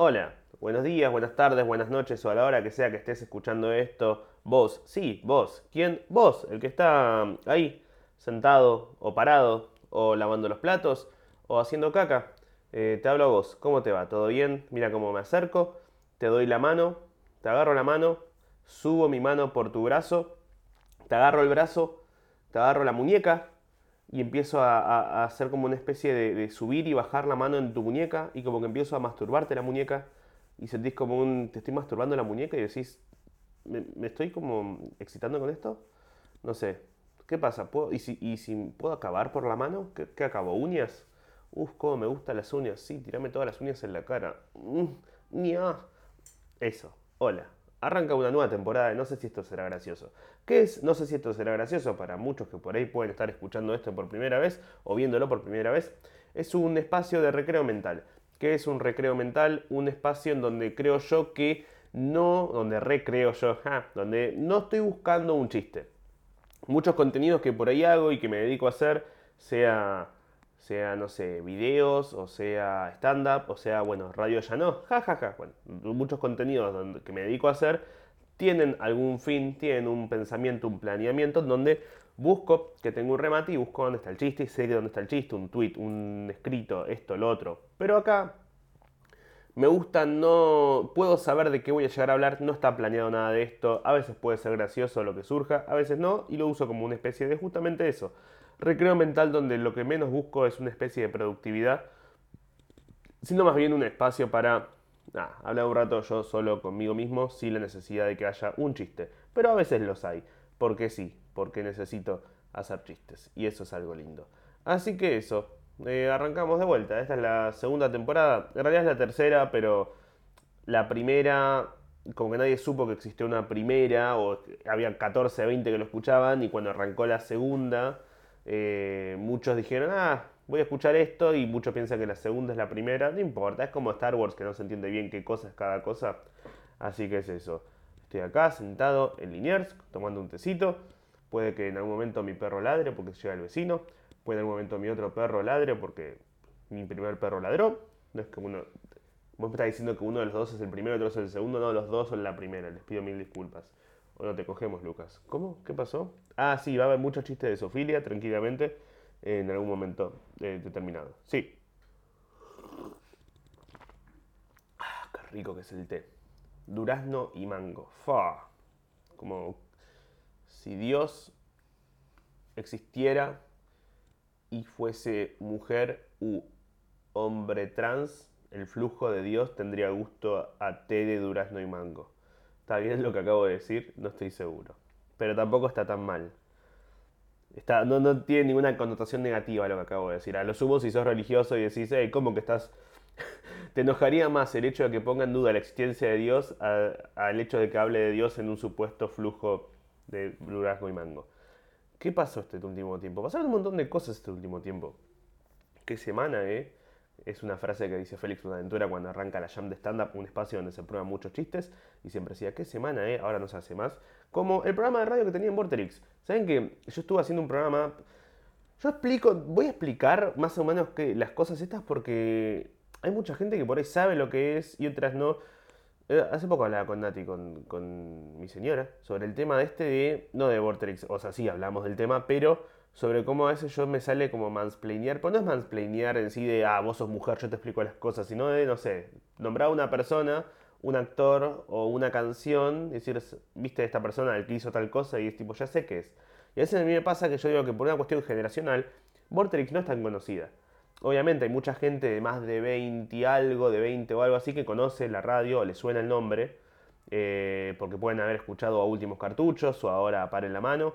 Hola, buenos días, buenas tardes, buenas noches o a la hora que sea que estés escuchando esto. Vos, sí, vos. ¿Quién? Vos, el que está ahí, sentado o parado o lavando los platos o haciendo caca. Eh, te hablo a vos, ¿cómo te va? ¿Todo bien? Mira cómo me acerco, te doy la mano, te agarro la mano, subo mi mano por tu brazo, te agarro el brazo, te agarro la muñeca y empiezo a, hacer como una especie de, subir y bajar la mano en tu muñeca y como que empiezo a masturbarte la muñeca y sentís como un... te estoy masturbando la muñeca y decís, ¿me, estoy como excitando con esto? No sé, ¿qué pasa? y, si, puedo acabar por la mano? ¿Qué, acabo? ¿Uñas? Uf, cómo me gustan las uñas. Sí, tirame todas las uñas en la cara. Mm, Eso. Hola. Arranca una nueva temporada de No sé si esto será gracioso. ¿Qué es? No sé si esto será gracioso para muchos que por ahí pueden estar escuchando esto por primera vez o viéndolo por primera vez. Es un espacio de recreo mental. ¿Qué es un recreo mental? Un espacio en donde creo yo que no, donde recreo yo, donde no estoy buscando un chiste. Muchos contenidos que por ahí hago y que me dedico a hacer, sea sea, no sé, videos, o sea, stand-up, o sea, bueno, radio ya no, jajaja. Ja, ja. Bueno, muchos contenidos que me dedico a hacer tienen algún fin, tienen un pensamiento, un planeamiento, donde busco que tengo un remate y busco dónde está el chiste y sé dónde está el chiste, un tweet, un escrito, esto, lo otro. Pero acá me gusta, no puedo saber de qué voy a llegar a hablar, no está planeado nada de esto, a veces puede ser gracioso lo que surja, a veces no, y lo uso como una especie de justamente eso recreo mental donde lo que menos busco es una especie de productividad, sino más bien un espacio para hablar un rato yo solo conmigo mismo sin la necesidad de que haya un chiste. Pero a veces los hay, porque sí, porque necesito hacer chistes, y eso es algo lindo. Así que eso, eh, arrancamos de vuelta. Esta es la segunda temporada, en realidad es la tercera, pero la primera como que nadie supo que existió una primera, o había 14, 20 que lo escuchaban, y cuando arrancó la segunda, eh, muchos dijeron, ah, voy a escuchar esto y muchos piensan que la segunda es la primera. No importa, es como Star Wars que no se entiende bien qué cosa es cada cosa. Así que es eso. Estoy acá sentado en Liniers tomando un tecito. Puede que en algún momento mi perro ladre porque llega el vecino. Puede en algún momento mi otro perro ladre porque mi primer perro ladró. No es como uno. Vos me estás diciendo que uno de los dos es el primero y otro es el segundo. No, los dos son la primera. Les pido mil disculpas. O no te cogemos, Lucas. ¿Cómo? ¿Qué pasó? Ah, sí, va a haber muchos chistes de Sofilia, tranquilamente, en algún momento eh, determinado. Sí. Ah, qué rico que es el té. Durazno y mango. Fa. Como si Dios existiera y fuese mujer u hombre trans, el flujo de Dios tendría gusto a té de durazno y mango. ¿Está bien lo que acabo de decir? No estoy seguro. Pero tampoco está tan mal. Está, no, tiene ninguna connotación negativa lo que acabo de decir. A lo sumo, si sos religioso y decís, hey, ¿cómo que estás.? Te enojaría más el hecho de que ponga en duda la existencia de Dios al hecho de que hable de Dios en un supuesto flujo de durazno y mango. ¿Qué pasó este último tiempo? Pasaron un montón de cosas este último tiempo. ¿Qué semana, eh? Es una frase que dice Félix Buenaventura cuando arranca la jam de stand-up, un espacio donde se prueban muchos chistes, y siempre decía, ¿qué semana, eh? Ahora no se hace más. Como el programa de radio que tenía en Vorterix. ¿Saben que yo estuve haciendo un programa... Yo explico, voy a explicar más o menos que las cosas estas porque hay mucha gente que por ahí sabe lo que es y otras no. Eh, hace poco hablaba con Nati, con, con mi señora, sobre el tema de este de, no de Vorterix, o sea, sí hablamos del tema, pero sobre cómo a veces yo me sale como mansplainear, pero no es mansplainear en sí de, ah, vos sos mujer, yo te explico las cosas, sino de, no sé, nombrar a una persona, un actor o una canción, decir, viste esta persona el que hizo tal cosa y es tipo, ya sé qué es. Y a veces a mí me pasa que yo digo que por una cuestión generacional, Vorterix no es tan conocida. Obviamente hay mucha gente de más de 20 y algo, de 20 o algo así, que conoce la radio o le suena el nombre, eh, porque pueden haber escuchado a Últimos Cartuchos o ahora a en la Mano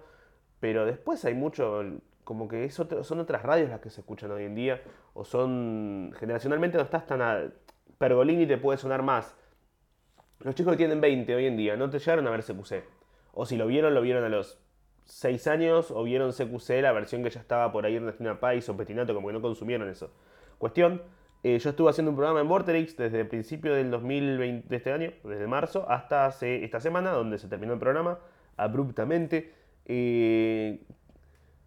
pero después hay mucho, como que son otras radios las que se escuchan hoy en día, o son, generacionalmente no estás tan... A, Pergolini te puede sonar más. Los chicos que tienen 20 hoy en día no te llegaron a ver CQC. O si lo vieron, lo vieron a los 6 años, o vieron CQC, la versión que ya estaba por ahí en Ernestina Pais o Petinato, como que no consumieron eso. Cuestión, eh, yo estuve haciendo un programa en Vorterix desde el principio del 2020, de este año, desde marzo, hasta hace, esta semana, donde se terminó el programa abruptamente. Y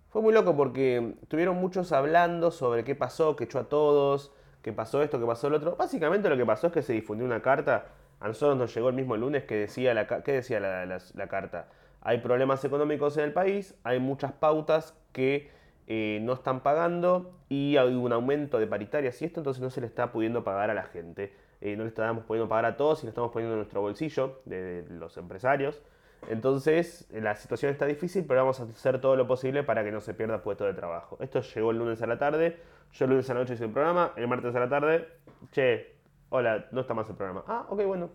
fue muy loco porque tuvieron muchos hablando sobre qué pasó, que echó a todos, que pasó esto, que pasó lo otro. Básicamente lo que pasó es que se difundió una carta. A nosotros nos llegó el mismo lunes que decía la, ¿qué decía la, carta. Hay problemas económicos en el país, hay muchas pautas que eh, no están pagando y hay un aumento de paritarias y esto, entonces no se le está pudiendo pagar a la gente. Eh, no le estamos pudiendo pagar a todos y lo estamos poniendo en nuestro bolsillo de los empresarios. Entonces, la situación está difícil, pero vamos a hacer todo lo posible para que no se pierda puesto de trabajo. Esto llegó el lunes a la tarde, yo el lunes a la noche hice el programa, el martes a la tarde, che, hola, no está más el programa. Ah, ok, bueno.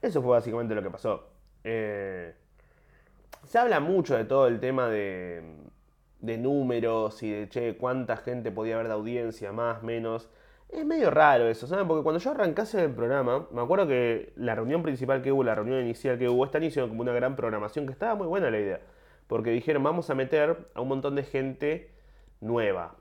Eso fue básicamente lo que pasó. Eh, se habla mucho de todo el tema de, de números y de, che, cuánta gente podía haber de audiencia, más, menos. Es medio raro eso, ¿saben? Porque cuando yo arrancase el programa, me acuerdo que la reunión principal que hubo, la reunión inicial que hubo, esta inicio como una gran programación, que estaba muy buena la idea. Porque dijeron, vamos a meter a un montón de gente nueva.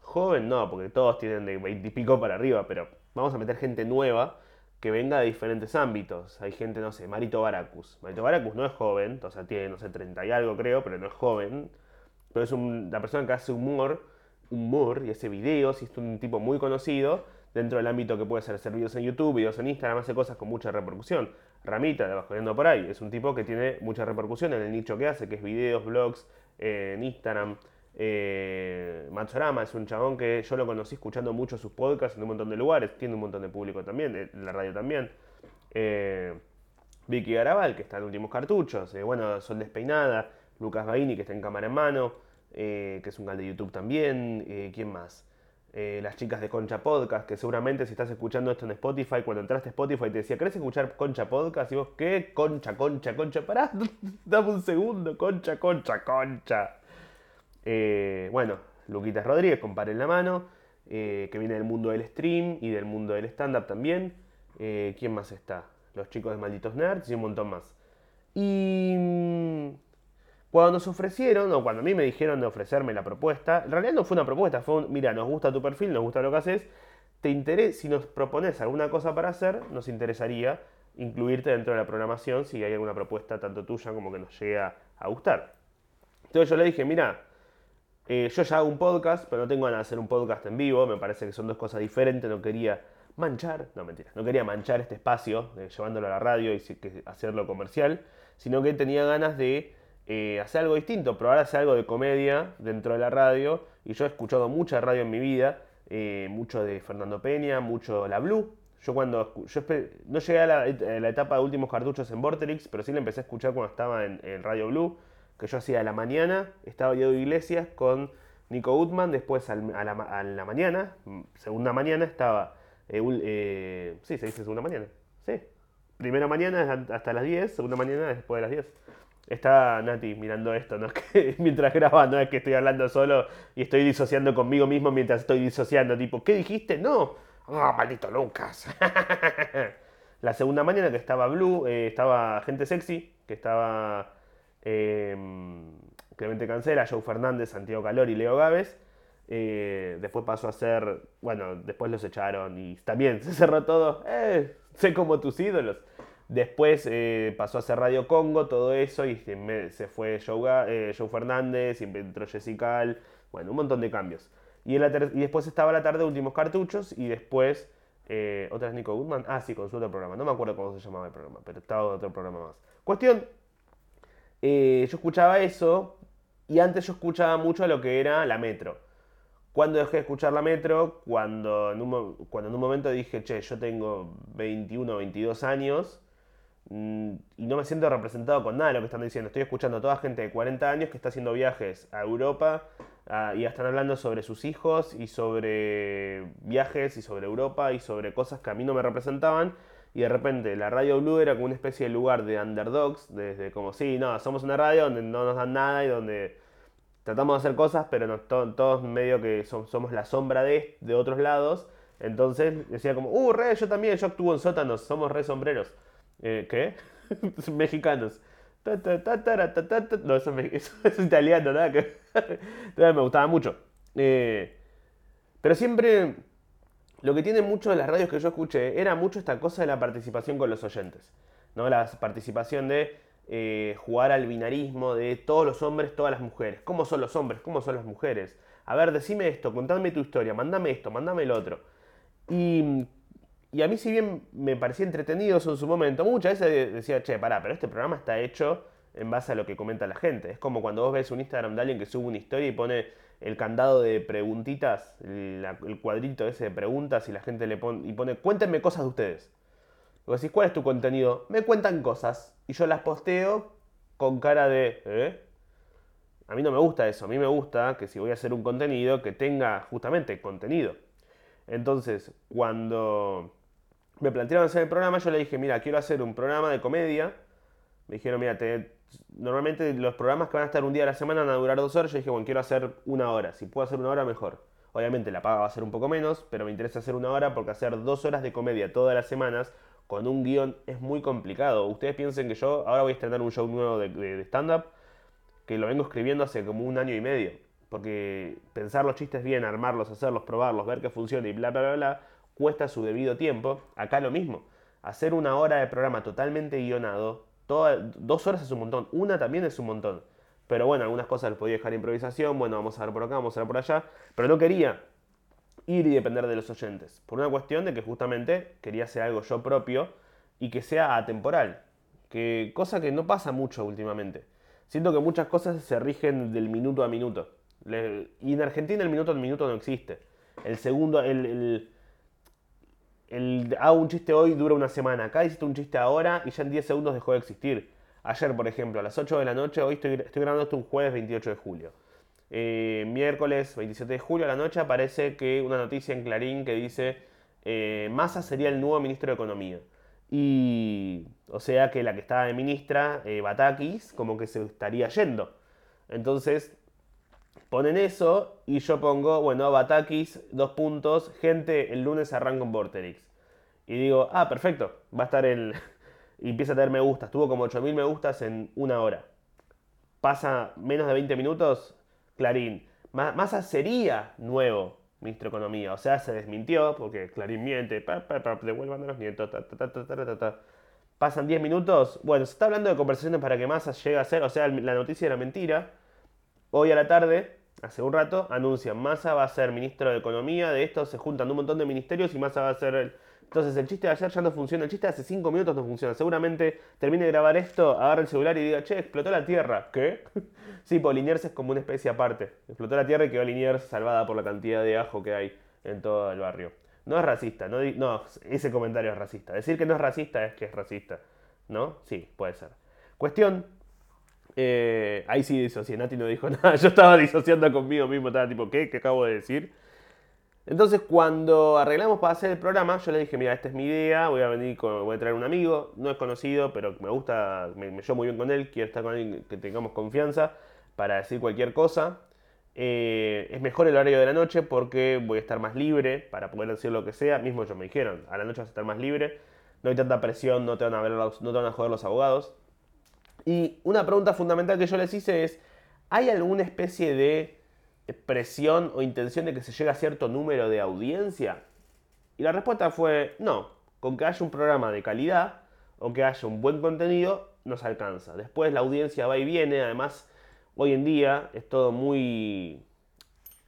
Joven no, porque todos tienen de 20 y pico para arriba, pero vamos a meter gente nueva que venga de diferentes ámbitos. Hay gente, no sé, Marito Baracus. Marito Baracus no es joven, o sea, tiene, no sé, 30 y algo creo, pero no es joven. Pero es la persona que hace humor humor y hace videos y es un tipo muy conocido dentro del ámbito que puede ser hacer videos en YouTube, videos en Instagram, hace cosas con mucha repercusión. Ramita, de Bajoneando por ahí, es un tipo que tiene mucha repercusión en el nicho que hace, que es videos, blogs, eh, en Instagram. Eh, es un chabón que yo lo conocí escuchando mucho sus podcasts en un montón de lugares, tiene un montón de público también, en la radio también. Eh, Vicky Garabal, que está en Últimos Cartuchos, eh, bueno, Sol Despeinada, Lucas Baini, que está en cámara en mano. Eh, que es un canal de YouTube también. Eh, ¿Quién más? Eh, las chicas de Concha Podcast, que seguramente si estás escuchando esto en Spotify, cuando entraste a Spotify te decía, ¿querés escuchar Concha Podcast? Y vos, ¿qué? Concha, Concha, Concha. Pará, dame un segundo, Concha, Concha, Concha. bueno, Luquitas Rodríguez, con en la mano, que viene del mundo del stream y del mundo del stand-up también. ¿Quién más está? Los chicos de Malditos Nerds y un montón más. Y mm, cuando nos ofrecieron, o cuando a mí me dijeron de ofrecerme la propuesta, en realidad no fue una propuesta, fue un, mira, nos gusta tu perfil, nos gusta lo que haces, te interesa, si nos propones alguna cosa para hacer, nos interesaría incluirte dentro de la programación si hay alguna propuesta tanto tuya como que nos llegue a, gustar. Entonces yo le dije, mira, eh, yo ya hago un podcast, pero no tengo ganas de hacer un podcast en vivo, me parece que son dos cosas diferentes, no quería manchar, no mentira, no quería manchar este espacio, eh, llevándolo a la radio y hacerlo comercial, sino que tenía ganas de eh, hacer algo distinto, probar hacer algo de comedia dentro de la radio. Y yo he escuchado mucha radio en mi vida, eh, mucho de Fernando Peña, mucho La Blue. Yo cuando yo no llegué a la, etapa de últimos cartuchos en Vorterix, pero sí la empecé a escuchar cuando estaba en, Radio Blue, que yo hacía a la mañana, estaba Diego Iglesias con Nico Gutman, después a, la, mañana, segunda mañana estaba, eh, sí, se dice segunda mañana, sí, primera mañana hasta las 10, segunda mañana después de las 10. Está Nati mirando esto, ¿no? Mientras graba, no es que estoy hablando solo y estoy disociando conmigo mismo mientras estoy disociando, tipo, ¿qué dijiste? No. Ah, maldito Lucas. la segunda mañana que estaba Blue, eh, estaba Gente Sexy, que estaba em, Clemente Cancela, Joe Fernández, Santiago Calor y Leo Gávez. Eh, después pasó a ser, bueno, después los echaron y también se cerró todo. Eh, sé como tus ídolos. Después eh, pasó a ser Radio Congo, todo eso, y se, fue Joe, eh, Joe, Fernández, y entró Jessica bueno, un montón de cambios. Y, después estaba la tarde Últimos Cartuchos, y después, eh, ¿otra es Nico Goodman? Ah, sí, consulta el programa, no me acuerdo cómo se llamaba el programa, pero estaba otro programa más. Cuestión, yo escuchaba eso, y antes yo escuchaba mucho lo que era la metro. Cuando dejé de escuchar la metro, cuando en un, cuando en un momento dije, che, yo tengo 21 o 22 años, y no me siento representado con nada de lo que están diciendo. Estoy escuchando a toda gente de 40 años que está haciendo viajes a Europa y están hablando sobre sus hijos y sobre viajes y sobre Europa y sobre cosas que a mí no me representaban. Y de repente la Radio Blue era como una especie de lugar de underdogs, desde como, sí, no, somos una radio donde no nos dan nada y donde tratamos de hacer cosas, pero no, todos medio que somos la sombra de, de otros lados. Entonces decía como, uh, re, yo también, yo actúo en sótanos, somos re sombreros. ¿Qué? Mexicanos. No, eso, es italiano, nada que. me gustaba mucho. Eh, pero siempre. Lo que tiene mucho de las radios que yo escuché era mucho esta cosa de la participación con los oyentes. ¿no? La participación de eh, jugar al binarismo de todos los hombres, todas las mujeres. ¿Cómo son los hombres? ¿Cómo son las mujeres? A ver, decime esto, contadme tu historia, mándame esto, mándame el otro. Y, y a mí si bien me parecía entretenido eso en su momento, muchas veces decía, che, pará, pero este programa está hecho en base a lo que comenta la gente. Es como cuando vos ves un Instagram de alguien que sube una historia y pone el candado de preguntitas, el, cuadrito ese de preguntas y la gente le pone, y pone, cuéntenme cosas de ustedes. Y vos decís, ¿cuál es tu contenido? Me cuentan cosas y yo las posteo con cara de, ¿eh? A mí no me gusta eso, a mí me gusta que si voy a hacer un contenido que tenga justamente contenido. Entonces, cuando me plantearon hacer el programa, yo le dije, mira, quiero hacer un programa de comedia. Me dijeron, mira, te, normalmente los programas que van a estar un día a la semana van a durar dos horas. Yo dije, bueno, quiero hacer una hora. Si puedo hacer una hora, mejor. Obviamente la paga va a ser un poco menos, pero me interesa hacer una hora porque hacer dos horas de comedia todas las semanas con un guion es muy complicado. Ustedes piensen que yo ahora voy a estrenar un show nuevo de, stand-up que lo vengo escribiendo hace como un año y medio. Porque pensar los chistes bien, armarlos, hacerlos, probarlos, ver que funciona y bla, bla, bla, bla, cuesta su debido tiempo. Acá lo mismo. Hacer una hora de programa totalmente guionado dos horas es un montón, una también es un montón. Pero bueno, algunas cosas las podía dejar improvisación, bueno, vamos a ver por acá, vamos a ver por allá. Pero no quería ir y depender de los oyentes. Por una cuestión de que justamente quería hacer algo yo propio y que sea atemporal. Que, cosa que no pasa mucho últimamente. Siento que muchas cosas se rigen del minuto a minuto. y en Argentina el minuto a minuto no existe. El segundo, el hago un chiste hoy dura una semana. Acá hiciste un chiste ahora y ya en 10 segundos dejó de existir. Ayer, por ejemplo, a las 8 de la noche, hoy estoy, estoy grabando esto un jueves 28 de julio. Eh, miércoles 27 de julio a la noche aparece que una noticia en Clarín que dice eh, Massa sería el nuevo ministro de Economía. Y, o sea que la que estaba de ministra, eh, Batakis, como que se estaría yendo. Entonces, ponen eso y yo pongo, bueno, Batakis, dos puntos, gente, el lunes arranco en Vorterix. Y digo, ah, perfecto, va a estar el... y empieza a tener me gustas, tuvo como 8000 me gustas en una hora. Pasa menos de 20 minutos, Clarín. Massa sería nuevo ministro Economía, o sea, se desmintió porque Clarín miente, pa, devuelvan a los nietos, Pasan 10 minutos, bueno, se está hablando de conversaciones para que Massa llegue a ser, o sea, la noticia era mentira. Hoy a la tarde hace un rato, anuncian, Massa va a ser ministro de Economía, de esto se juntan un montón de ministerios y Massa va a ser el... Entonces el chiste de ayer ya no funciona, el chiste de hace 5 minutos no funciona. Seguramente termine de grabar esto, agarra el celular y diga, che, explotó la Tierra. ¿Qué? sí, pues Liniers es como una especie aparte. Explotó la Tierra y quedó Liniers salvada por la cantidad de ajo que hay en todo el barrio. No es racista, no, no, ese comentario es racista. Decir que no es racista es que es racista. ¿No? Sí, puede ser. Cuestión eh, ahí sí disocié, Nati no dijo nada, yo estaba disociando conmigo mismo, estaba tipo, ¿qué? ¿Qué acabo de decir? Entonces cuando arreglamos para hacer el programa, yo le dije, mira, esta es mi idea, voy a venir, con, voy a traer un amigo, no es conocido, pero me gusta, me, llevo muy bien con él, quiero estar con él, que tengamos confianza para decir cualquier cosa. Eh, es mejor el horario de la noche porque voy a estar más libre para poder decir lo que sea. Mismo ellos me dijeron, a la noche vas a estar más libre, no hay tanta presión, no te van a, ver no te van a joder los abogados. Y una pregunta fundamental que yo les hice es, ¿hay alguna especie de presión o intención de que se llegue a cierto número de audiencia? Y la respuesta fue no, con que haya un programa de calidad o que haya un buen contenido, nos alcanza. Después la audiencia va y viene, además hoy en día es todo muy...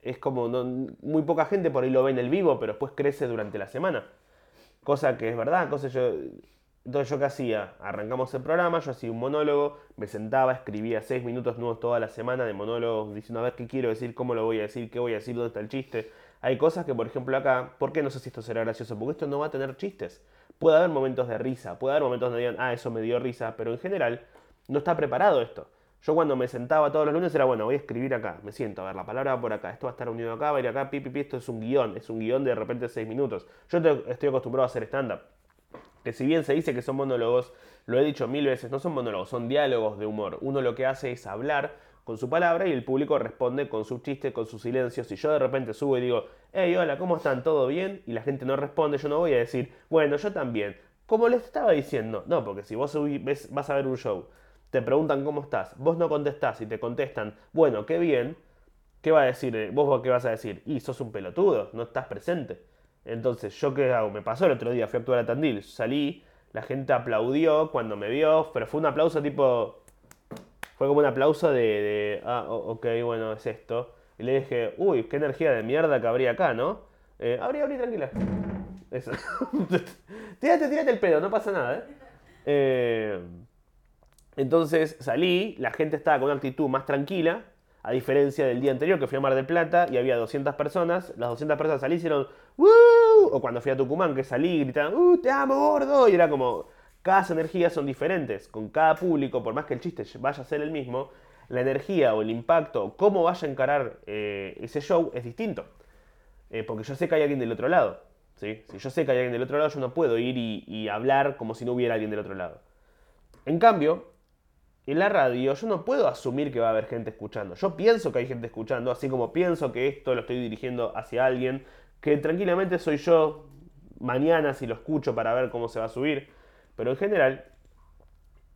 Es como muy poca gente por ahí lo ve en el vivo, pero después crece durante la semana. Cosa que es verdad, cosa yo entonces yo qué hacía, arrancamos el programa, yo hacía un monólogo, me sentaba, escribía seis minutos nuevos toda la semana de monólogos diciendo a ver qué quiero decir, cómo lo voy a decir, qué voy a decir, dónde está el chiste. Hay cosas que, por ejemplo, acá, ¿por qué no sé si esto será gracioso? Porque esto no va a tener chistes. Puede haber momentos de risa, puede haber momentos donde digan, ah, eso me dio risa, pero en general no está preparado esto. Yo cuando me sentaba todos los lunes era, bueno, voy a escribir acá, me siento, a ver, la palabra por acá, esto va a estar unido acá, va a ir acá, pi, pi, pi, esto es un guion, es un guion de, de repente seis minutos. Yo estoy acostumbrado a hacer stand-up que si bien se dice que son monólogos, lo he dicho mil veces, no son monólogos, son diálogos de humor. Uno lo que hace es hablar con su palabra y el público responde con su chiste, con su silencio. Si yo de repente subo y digo, hey, hola, ¿cómo están? ¿Todo bien? Y la gente no responde, yo no voy a decir, bueno, yo también. Como les estaba diciendo, no, porque si vos vas a ver un show, te preguntan cómo estás, vos no contestás y te contestan, bueno, qué bien, ¿qué va a decir? Eh, ¿Vos qué vas a decir? Y sos un pelotudo, no estás presente. Entonces, ¿yo qué hago? Me pasó el otro día, fui a actuar a Tandil, salí, la gente aplaudió cuando me vio, pero fue un aplauso tipo... Fue como un aplauso de, ah, ok, bueno, es esto. Y le dije, uy, qué energía de mierda que habría acá, ¿no? Eh, abrí, abrí, tranquila. Eso. tírate, tírate el pedo, no pasa nada, ¿eh? eh entonces salí, la gente estaba con una actitud más tranquila, a diferencia del día anterior que fui a Mar del Plata y había 200 personas, las 200 personas salí y hicieron. O cuando fui a Tucumán, que salí y gritaban ¡Uh, te amo, gordo! Y era como, cada energías son diferentes. Con cada público, por más que el chiste vaya a ser el mismo, la energía o el impacto, o cómo vaya a encarar eh, ese show es distinto. Eh, porque yo sé que hay alguien del otro lado. ¿sí? Si yo sé que hay alguien del otro lado, yo no puedo ir y hablar como si no hubiera alguien del otro lado. En cambio, en la radio yo no puedo asumir que va a haber gente escuchando. Yo pienso que hay gente escuchando, así como pienso que esto lo estoy dirigiendo hacia alguien, que tranquilamente soy yo mañana si lo escucho para ver cómo se va a subir. Pero en general,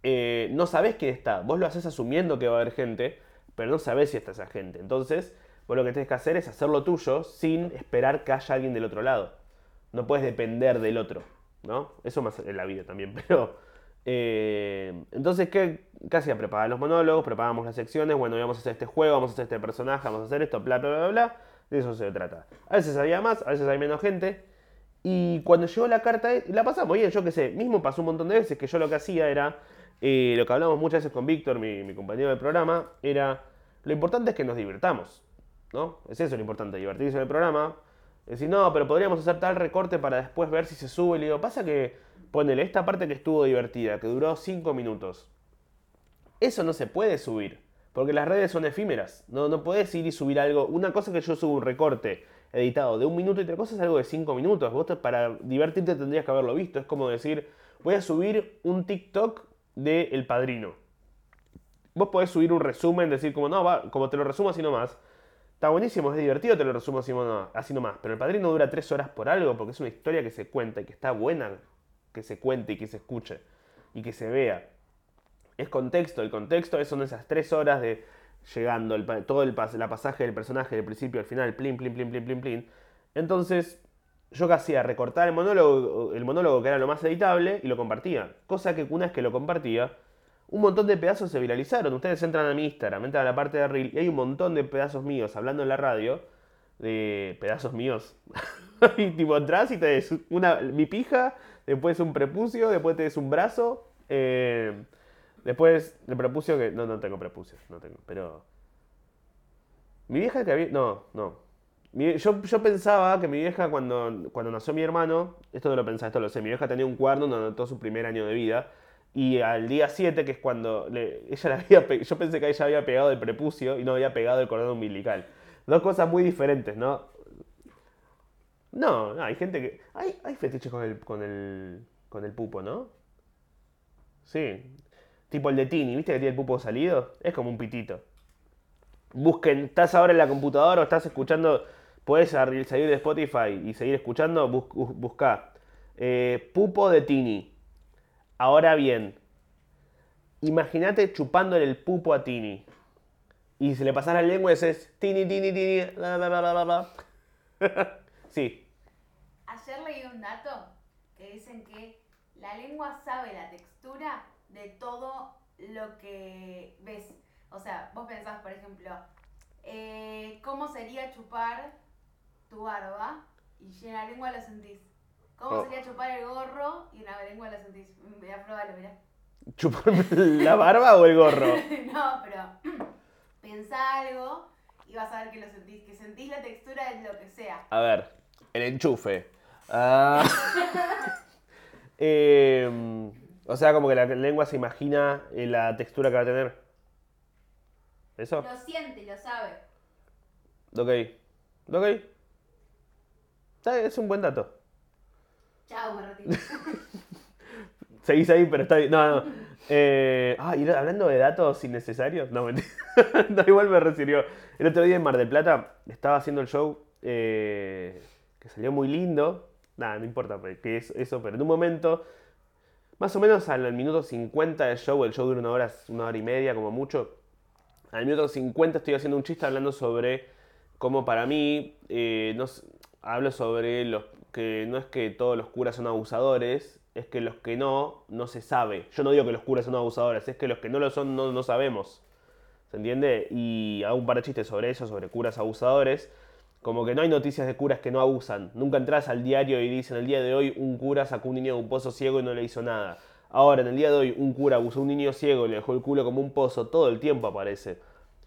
eh, no sabes quién está. Vos lo haces asumiendo que va a haber gente, pero no sabés si está esa gente. Entonces, vos lo que tenés que hacer es hacerlo tuyo sin esperar que haya alguien del otro lado. No puedes depender del otro, ¿no? Eso más en la vida también, pero eh, entonces, ¿qué, hacía? Preparar los monólogos, preparamos las secciones, bueno, vamos a hacer este juego, vamos a hacer este personaje, vamos a hacer esto, bla, bla, bla, bla. De eso se trata. A veces había más, a veces hay menos gente. Y cuando llegó la carta, la pasamos bien, yo qué sé, mismo pasó un montón de veces que yo lo que hacía era, eh, lo que hablamos muchas veces con Víctor, mi, mi compañero del programa, era, lo importante es que nos divirtamos, ¿no? Es eso lo importante, divertirse en el programa. Decir, no, pero podríamos hacer tal recorte para después ver si se sube. Y le digo, pasa que ponele esta parte que estuvo divertida, que duró 5 minutos. Eso no se puede subir, porque las redes son efímeras. No, no puedes ir y subir algo. Una cosa es que yo subo un recorte editado de un minuto y otra cosa es algo de 5 minutos. Vos para divertirte tendrías que haberlo visto. Es como decir, voy a subir un TikTok de El Padrino. Vos podés subir un resumen, decir como, no, como te lo resumo así nomás. Está buenísimo, es divertido, te lo resumo así, así nomás. Pero El Padrino dura 3 horas por algo porque es una historia que se cuenta y que está buena que se cuente y que se escuche y que se vea. Es contexto, el contexto son esas tres horas de llegando, el, todo el la pasaje del personaje del principio al final, plin, plin, plin, plin, plin, plin. Entonces, yo que hacía, recortar el monólogo, el monólogo que era lo más editable y lo compartía. Cosa que una vez que lo compartía, un montón de pedazos se viralizaron. Ustedes entran a mi Instagram, entran a la parte de Reel y hay un montón de pedazos míos hablando en la radio, de pedazos míos. y tipo entras y te des una, mi pija después un prepucio, después tenés un brazo, eh, después el prepucio que... No, no tengo prepucios, no tengo, pero... Mi vieja que había... No, no. yo, yo, pensaba que mi vieja cuando, cuando nació mi hermano, esto no lo pensaba, esto lo sé, mi vieja tenía un cuerno donde anotó su primer año de vida. Y al día 7, que es cuando ella había, yo pensé que ella había pegado el prepucio y no había pegado el cordón umbilical. Dos cosas muy diferentes, ¿no? No, no, hay gente que. Hay, hay fetiches con el, con el. con el pupo, ¿no? Sí. Tipo el de Tini, ¿viste que tiene el pupo salido? Es como un pitito. Busquen, estás ahora en la computadora o estás escuchando. Puedes salir de Spotify y seguir escuchando. Bus, busca. Eh, pupo de Tini. Ahora bien, imagínate chupándole el pupo a Tini. Y si le pasas la lengua dices Tini, Tini, Tini. Bla, sí. Ayer leí un dato que dicen que la lengua sabe la textura de todo lo que ves. O sea, vos pensás, por ejemplo, eh, ¿cómo sería chupar tu barba? Y en la lengua lo sentís. ¿Cómo oh. sería chupar el gorro? Y en la lengua lo sentís. Voy a probarlo, mirá. ¿Chupar la barba o el gorro? no, pero pensá algo y vas a ver que lo sentís. Que sentís la textura de lo que sea. A ver, el enchufe. Ah. Em, o sea, como que la lengua se imagina la textura que va a tener. ¿Eso? Lo siente, lo sabe. Ok. Ok. Es un buen dato. Chao, me retiro. Seguís ahí, pero está bien. No, no. Eh, ah, y hablando de datos innecesarios. No, mentira. no, igual me recibió. El otro día en Mar del Plata estaba haciendo el show eh, que salió muy lindo. Nada, no importa pues, qué es eso, pero en un momento, más o menos al minuto 50 del show, el show dura una hora, una hora y media como mucho, al minuto 50 estoy haciendo un chiste hablando sobre cómo para mí, eh, hablo sobre los que no es que todos los curas son abusadores, es que los que no, no se sabe. Yo no digo que los curas son abusadores, es que los que no lo son no, no sabemos. ¿Se entiende? Y hago un par de chistes sobre eso, sobre curas abusadores. Como que no hay noticias de curas que no abusan. Nunca entras al diario y dicen el día de hoy un cura sacó un niño de un pozo ciego y no le hizo nada. Ahora, en el día de hoy, un cura abusó a un niño ciego y le dejó el culo como un pozo. Todo el tiempo aparece.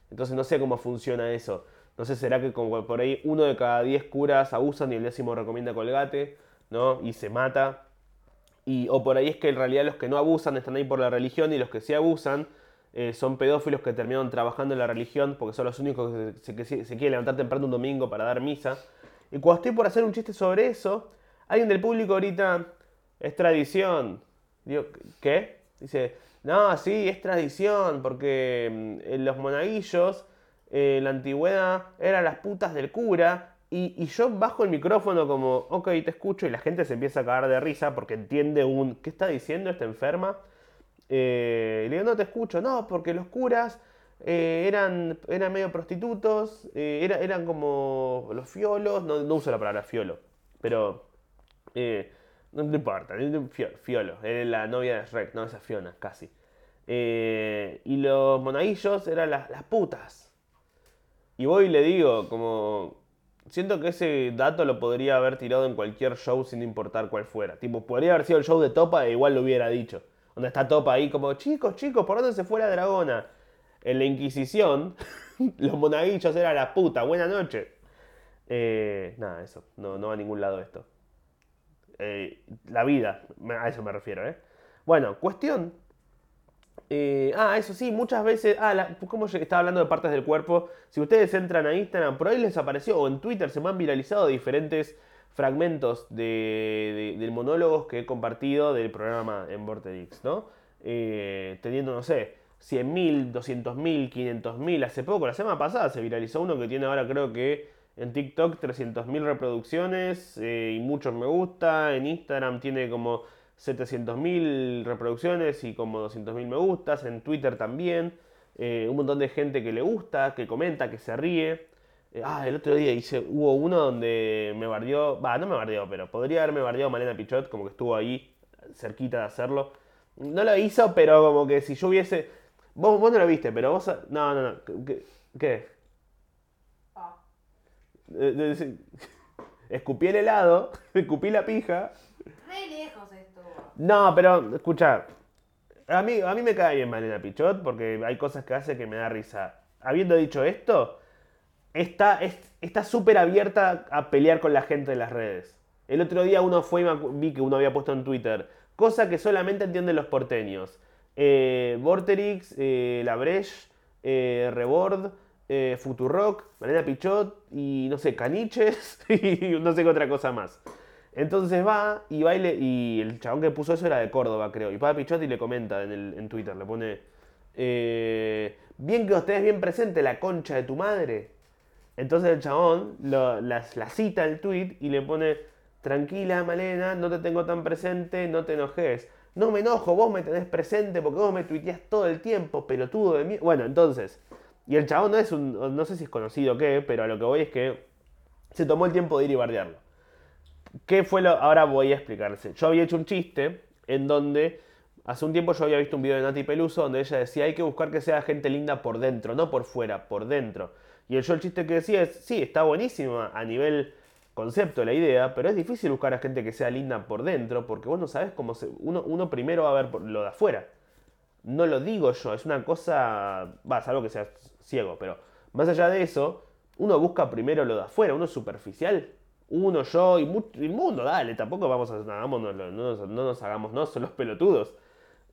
Entonces no sé cómo funciona eso. No sé, será que como por ahí uno de cada diez curas abusan y el décimo recomienda colgate, ¿no? Y se mata. Y, o por ahí es que en realidad los que no abusan están ahí por la religión y los que sí abusan eh, son pedófilos que terminaron trabajando en la religión porque son los únicos que se, quieren levantar temprano un domingo para dar misa. Y cuando estoy por hacer un chiste sobre eso, alguien del público ahorita es tradición. Digo, ¿qué? Dice, no, sí, es tradición porque mm, en los monaguillos eh, en la antigüedad eran las putas del cura y, yo bajo el micrófono como, ok, te escucho, y la gente se empieza a cagar de risa porque entiende un, ¿qué está diciendo esta enferma? Eh, le digo, no te escucho, no, porque los curas eh, eran, eran medio prostitutos, eh, eran como los fiolos, no, no, uso la palabra fiolo, pero no, importa, fiolo, era la novia de Shrek, no, esa Fiona, casi. y los monaguillos eran las, las putas. Y voy y le digo, como, siento que ese dato lo podría haber tirado en cualquier show sin importar cuál fuera. Tipo, podría haber sido el show de Topa e igual lo hubiera dicho. Donde está Topa ahí como, chicos, chicos, ¿por dónde se fue la dragona? En la Inquisición, los monaguillos era la puta, buena noche. Eh, nada, eso, no, no va a ningún lado esto. Eh, la vida, a eso me refiero, ¿eh? Bueno, cuestión eh, ah, eso sí, muchas veces. Ah, la, como estaba hablando de partes del cuerpo. Si ustedes entran a Instagram, por ahí les apareció, o en Twitter se me han viralizado diferentes fragmentos de, monólogos que he compartido del programa en Vortex, ¿no? Eh, teniendo, no sé, 100.000, 200.000, 500.000. Hace poco, la semana pasada, se viralizó uno que tiene ahora, creo que en TikTok 300.000 reproducciones eh, y muchos me gusta. En Instagram tiene como 700.000 reproducciones y como 200.000 me gustas, en Twitter también, eh, un montón de gente que le gusta, que comenta, que se ríe. Eh, ah, el otro día hice, hubo uno donde me bardeó, va, no me bardeó, pero podría haberme bardeado Malena Pichot, como que estuvo ahí cerquita de hacerlo. No lo hizo, pero como que si yo hubiese... Vos, vos no lo viste, pero vos... No, no, no. ¿Qué? ¿Qué? Ah. Eh, escupí el helado, escupí la pija. Re lejos no, pero escucha, a mí, a mí me cae bien Malena Pichot porque hay cosas que hace que me da risa. Habiendo dicho esto, está súper abierta a pelear con la gente de las redes. El otro día uno fue y vi que uno había puesto en Twitter, cosa que solamente entienden los porteños. Eh, Vorterix, eh, La Breche, eh, Rebord, eh, Futurock, Malena Pichot y no sé, Caniches y no sé qué otra cosa más. Entonces va y baile y el chabón que puso eso era de Córdoba, creo. Y va a Pichotti y le comenta en, el, en Twitter, le pone, eh, bien que ustedes bien presente la concha de tu madre. Entonces el chabón lo, la, cita el tweet y le pone, tranquila Malena, no te tengo tan presente, no te enojes. No me enojo, vos me tenés presente porque vos me tuiteás todo el tiempo, pelotudo de mí. Bueno, entonces, y el chabón no es un, no sé si es conocido o qué, pero a lo que voy es que se tomó el tiempo de ir y bardearlo. ¿Qué fue lo.? Ahora voy a explicarse. Yo había hecho un chiste en donde. Hace un tiempo yo había visto un video de Nati Peluso donde ella decía hay que buscar que sea gente linda por dentro, no por fuera, por dentro. Y yo el chiste que decía es, sí, está buenísima a nivel concepto la idea, pero es difícil buscar a gente que sea linda por dentro porque vos no sabes cómo se... Uno, primero va a ver lo de afuera. No lo digo yo, es una cosa... Va, salvo que sea ciego, pero más allá de eso, uno busca primero lo de afuera, uno es superficial uno, yo y, el mundo, dale, tampoco vamos a, no, nos, hagamos, no son los pelotudos.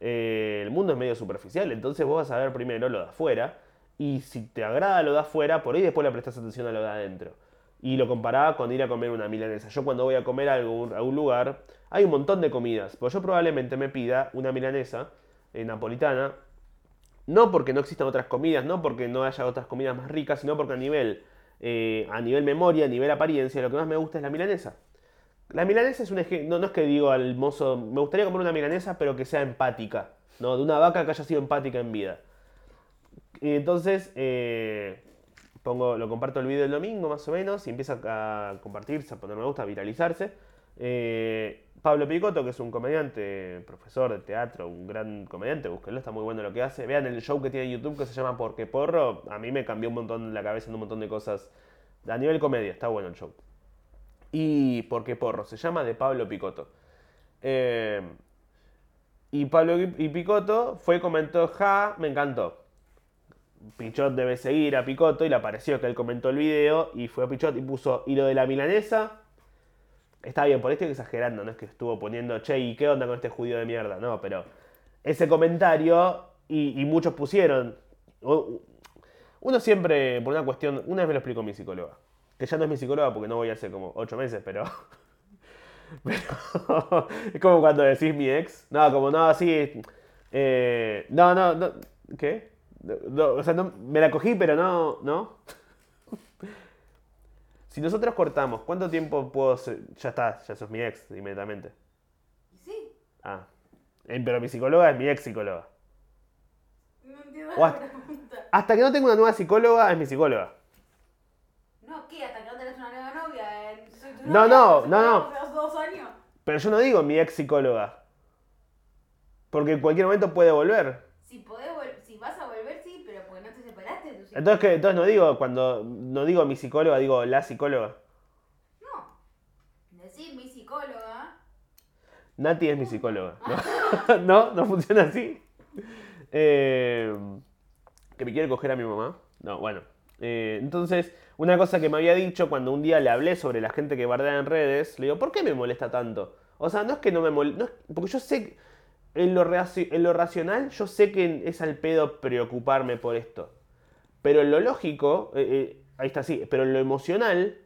Eh, el mundo es medio superficial, entonces vos vas a ver primero lo de afuera, y si te agrada lo de afuera, por ahí después le prestas atención a lo de adentro. Y lo comparaba con ir a comer una milanesa. Yo cuando voy a comer a algún, a un lugar, hay un montón de comidas, pues yo probablemente me pida una milanesa eh, napolitana, no porque no existan otras comidas, no porque no haya otras comidas más ricas, sino porque a nivel eh, a nivel memoria, a nivel apariencia, lo que más me gusta es la milanesa. La milanesa es un ejemplo, no, es que digo al mozo, me gustaría comer una milanesa, pero que sea empática, ¿no? De una vaca que haya sido empática en vida. Y entonces, eh, pongo, lo comparto el video el domingo más o menos, y empieza a compartirse, a poner me gusta, a viralizarse. Eh, Pablo Picotto, que es un comediante, profesor de teatro, un gran comediante, búsquenlo, está muy bueno lo que hace. Vean el show que tiene en YouTube que se llama Porque Porro, a mí me cambió un montón la cabeza en un montón de cosas. A nivel comedia, está bueno el show. Y Porque Porro, se llama de Pablo Picotto. Eh, y Pablo y Picotto fue comentó, ja, me encantó. Pichot debe seguir a Picotto y le apareció que él comentó el video y fue a Pichot y puso, y lo de la milanesa, está bien, por esto estoy exagerando, no es que estuvo poniendo, che, ¿y qué onda con este judío de mierda? No, pero ese comentario y, muchos pusieron, uno siempre, por una cuestión, una vez me lo explicó mi psicóloga, que ya no es mi psicóloga porque no voy hace como ocho meses, pero... pero es como cuando decís mi ex, no, como no, así, eh, no, no, no, ¿qué? O sea, no, me la cogí, pero no, ¿no? si nosotros cortamos, ¿cuánto tiempo puedo ser? Ya está, ya sos mi ex inmediatamente. Sí. Ah. Eh, pero mi psicóloga es mi ex psicóloga. No entiendo la hasta, pregunta. Hasta que no tengo una nueva psicóloga, es mi psicóloga. No, ¿qué? Hasta que no tenés una nueva novia. Eh, soy tu no, no, no, no. Dos años. Pero yo no digo mi ex psicóloga. Porque en cualquier momento puede volver. Si podés entonces, ¿qué? Entonces no digo cuando no digo mi psicóloga, digo la psicóloga. No. Decir mi psicóloga. Nati es mi psicóloga. ¿No? ¿No, funciona así? Eh, ¿Que me quiere coger a mi mamá? No, bueno. Eh, entonces, una cosa que me había dicho cuando un día le hablé sobre la gente que bardea en redes, le digo, ¿por qué me molesta tanto? O sea, no es que no me moleste, porque yo sé, en lo, en lo racional, yo sé que es al pedo preocuparme por esto. Pero en lo lógico, eh, eh, ahí está así, pero en lo emocional,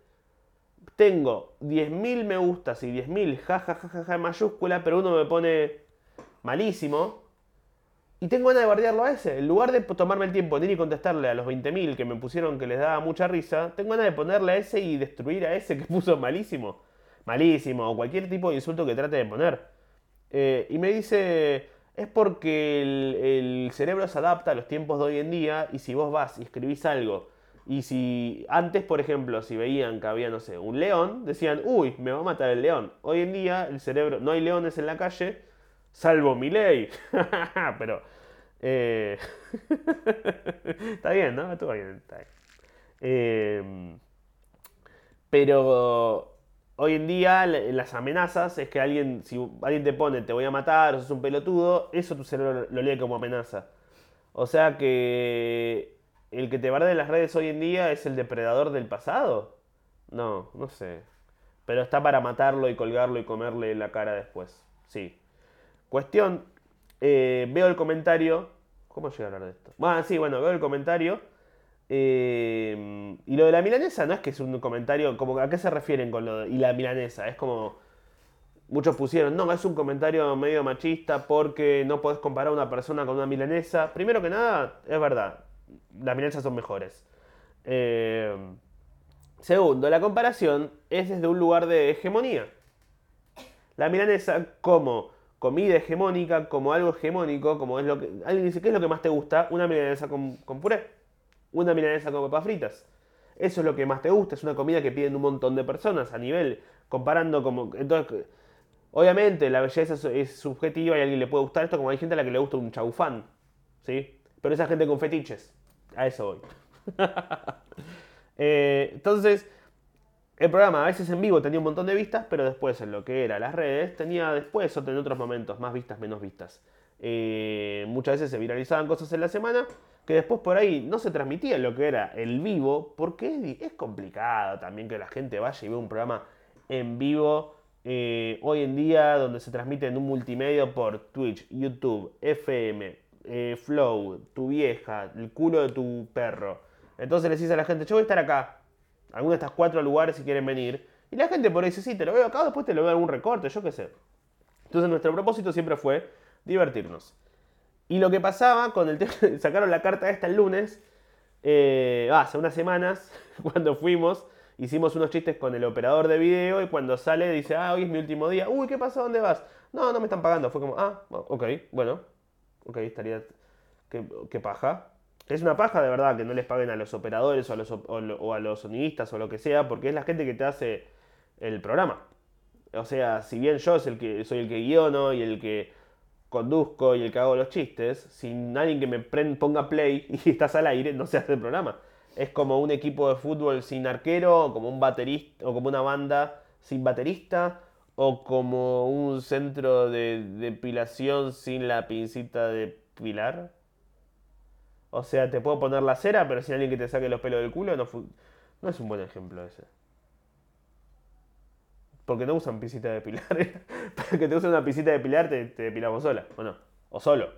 tengo 10.000 me gustas y 10.000 jajajaja en mayúscula, pero uno me pone malísimo. Y tengo ganas de bardearlo a ese. En lugar de tomarme el tiempo de ir y contestarle a los 20.000 que me pusieron que les daba mucha risa, tengo ganas de ponerle a ese y destruir a ese que puso malísimo. Malísimo, o cualquier tipo de insulto que trate de poner. Eh, y me dice, es porque el, cerebro se adapta a los tiempos de hoy en día y si vos vas y escribís algo y si antes, por ejemplo, si veían que había, no sé, un león, decían, uy, me va a matar el león. Hoy en día el cerebro, no hay leones en la calle, salvo mi ley. Pero... Eh, está bien, ¿no? Está bien. Está bien. Eh, pero Hoy en día las amenazas es que alguien, si alguien te pone te voy a matar o sos un pelotudo, eso tu cerebro lo lee como amenaza. O sea que el que te barde en las redes hoy en día es el depredador del pasado. No, no sé. Pero está para matarlo y colgarlo y comerle la cara después. Sí. Cuestión, eh, veo el comentario. ¿Cómo llegué a hablar de esto? Bueno, sí, bueno, veo el comentario eh, y lo de la milanesa no es que es un comentario, como a qué se refieren con lo de y la milanesa, es como muchos pusieron, no, es un comentario medio machista porque no podés comparar a una persona con una milanesa. Primero que nada, es verdad, las milanesas son mejores. Eh, segundo, la comparación es desde un lugar de hegemonía. La milanesa como comida hegemónica, como algo hegemónico, como es lo que... Alguien dice, ¿qué es lo que más te gusta? Una milanesa con puré una milanesa con papas fritas. Eso es lo que más te gusta, es una comida que piden un montón de personas a nivel, comparando como... Entonces, obviamente la belleza es, subjetiva y a alguien le puede gustar esto como hay gente a la que le gusta un chaufán, ¿sí? Pero esa gente con fetiches, a eso voy. Eh, entonces, el programa a veces en vivo tenía un montón de vistas, pero después en lo que era las redes tenía después o en otros momentos más vistas, menos vistas. Eh, muchas veces se viralizaban cosas en la semana que después por ahí no se transmitía lo que era el vivo, porque es, complicado también que la gente vaya y vea un programa en vivo eh, hoy en día donde se transmite en un multimedia por Twitch, YouTube, FM, eh, Flow, tu vieja, el culo de tu perro. Entonces le dices a la gente, yo voy a estar acá, alguno de estos cuatro lugares si quieren venir. Y la gente por ahí dice, sí, te lo veo acá, después te lo veo en algún recorte, yo qué sé. Entonces nuestro propósito siempre fue divertirnos. Y lo que pasaba con el tema, sacaron la carta esta el lunes, eh, hace unas semanas, cuando fuimos, hicimos unos chistes con el operador de video y cuando sale dice, ah, hoy es mi último día, uy, ¿qué pasa? ¿Dónde vas? No, no me están pagando. Fue como, ah, ok, bueno, ok, estaría, qué, paja. Es una paja de verdad que no les paguen a los operadores o a los, o a los sonidistas o lo que sea, porque es la gente que te hace el programa. O sea, si bien yo soy el que, soy el que guiono y el que conduzco y el que hago los chistes, sin alguien que me ponga play y estás al aire, no se hace el programa. Es como un equipo de fútbol sin arquero, o como un baterista, o como una banda sin baterista, o como un centro de depilación sin la pincita de pilar. O sea, te puedo poner la cera, pero sin alguien que te saque los pelos del culo, no, no es un buen ejemplo ese. Porque no usan pisita de pilar. Para que te usen una pisita de pilar, te, te depilamos sola, ¿o no? O solo.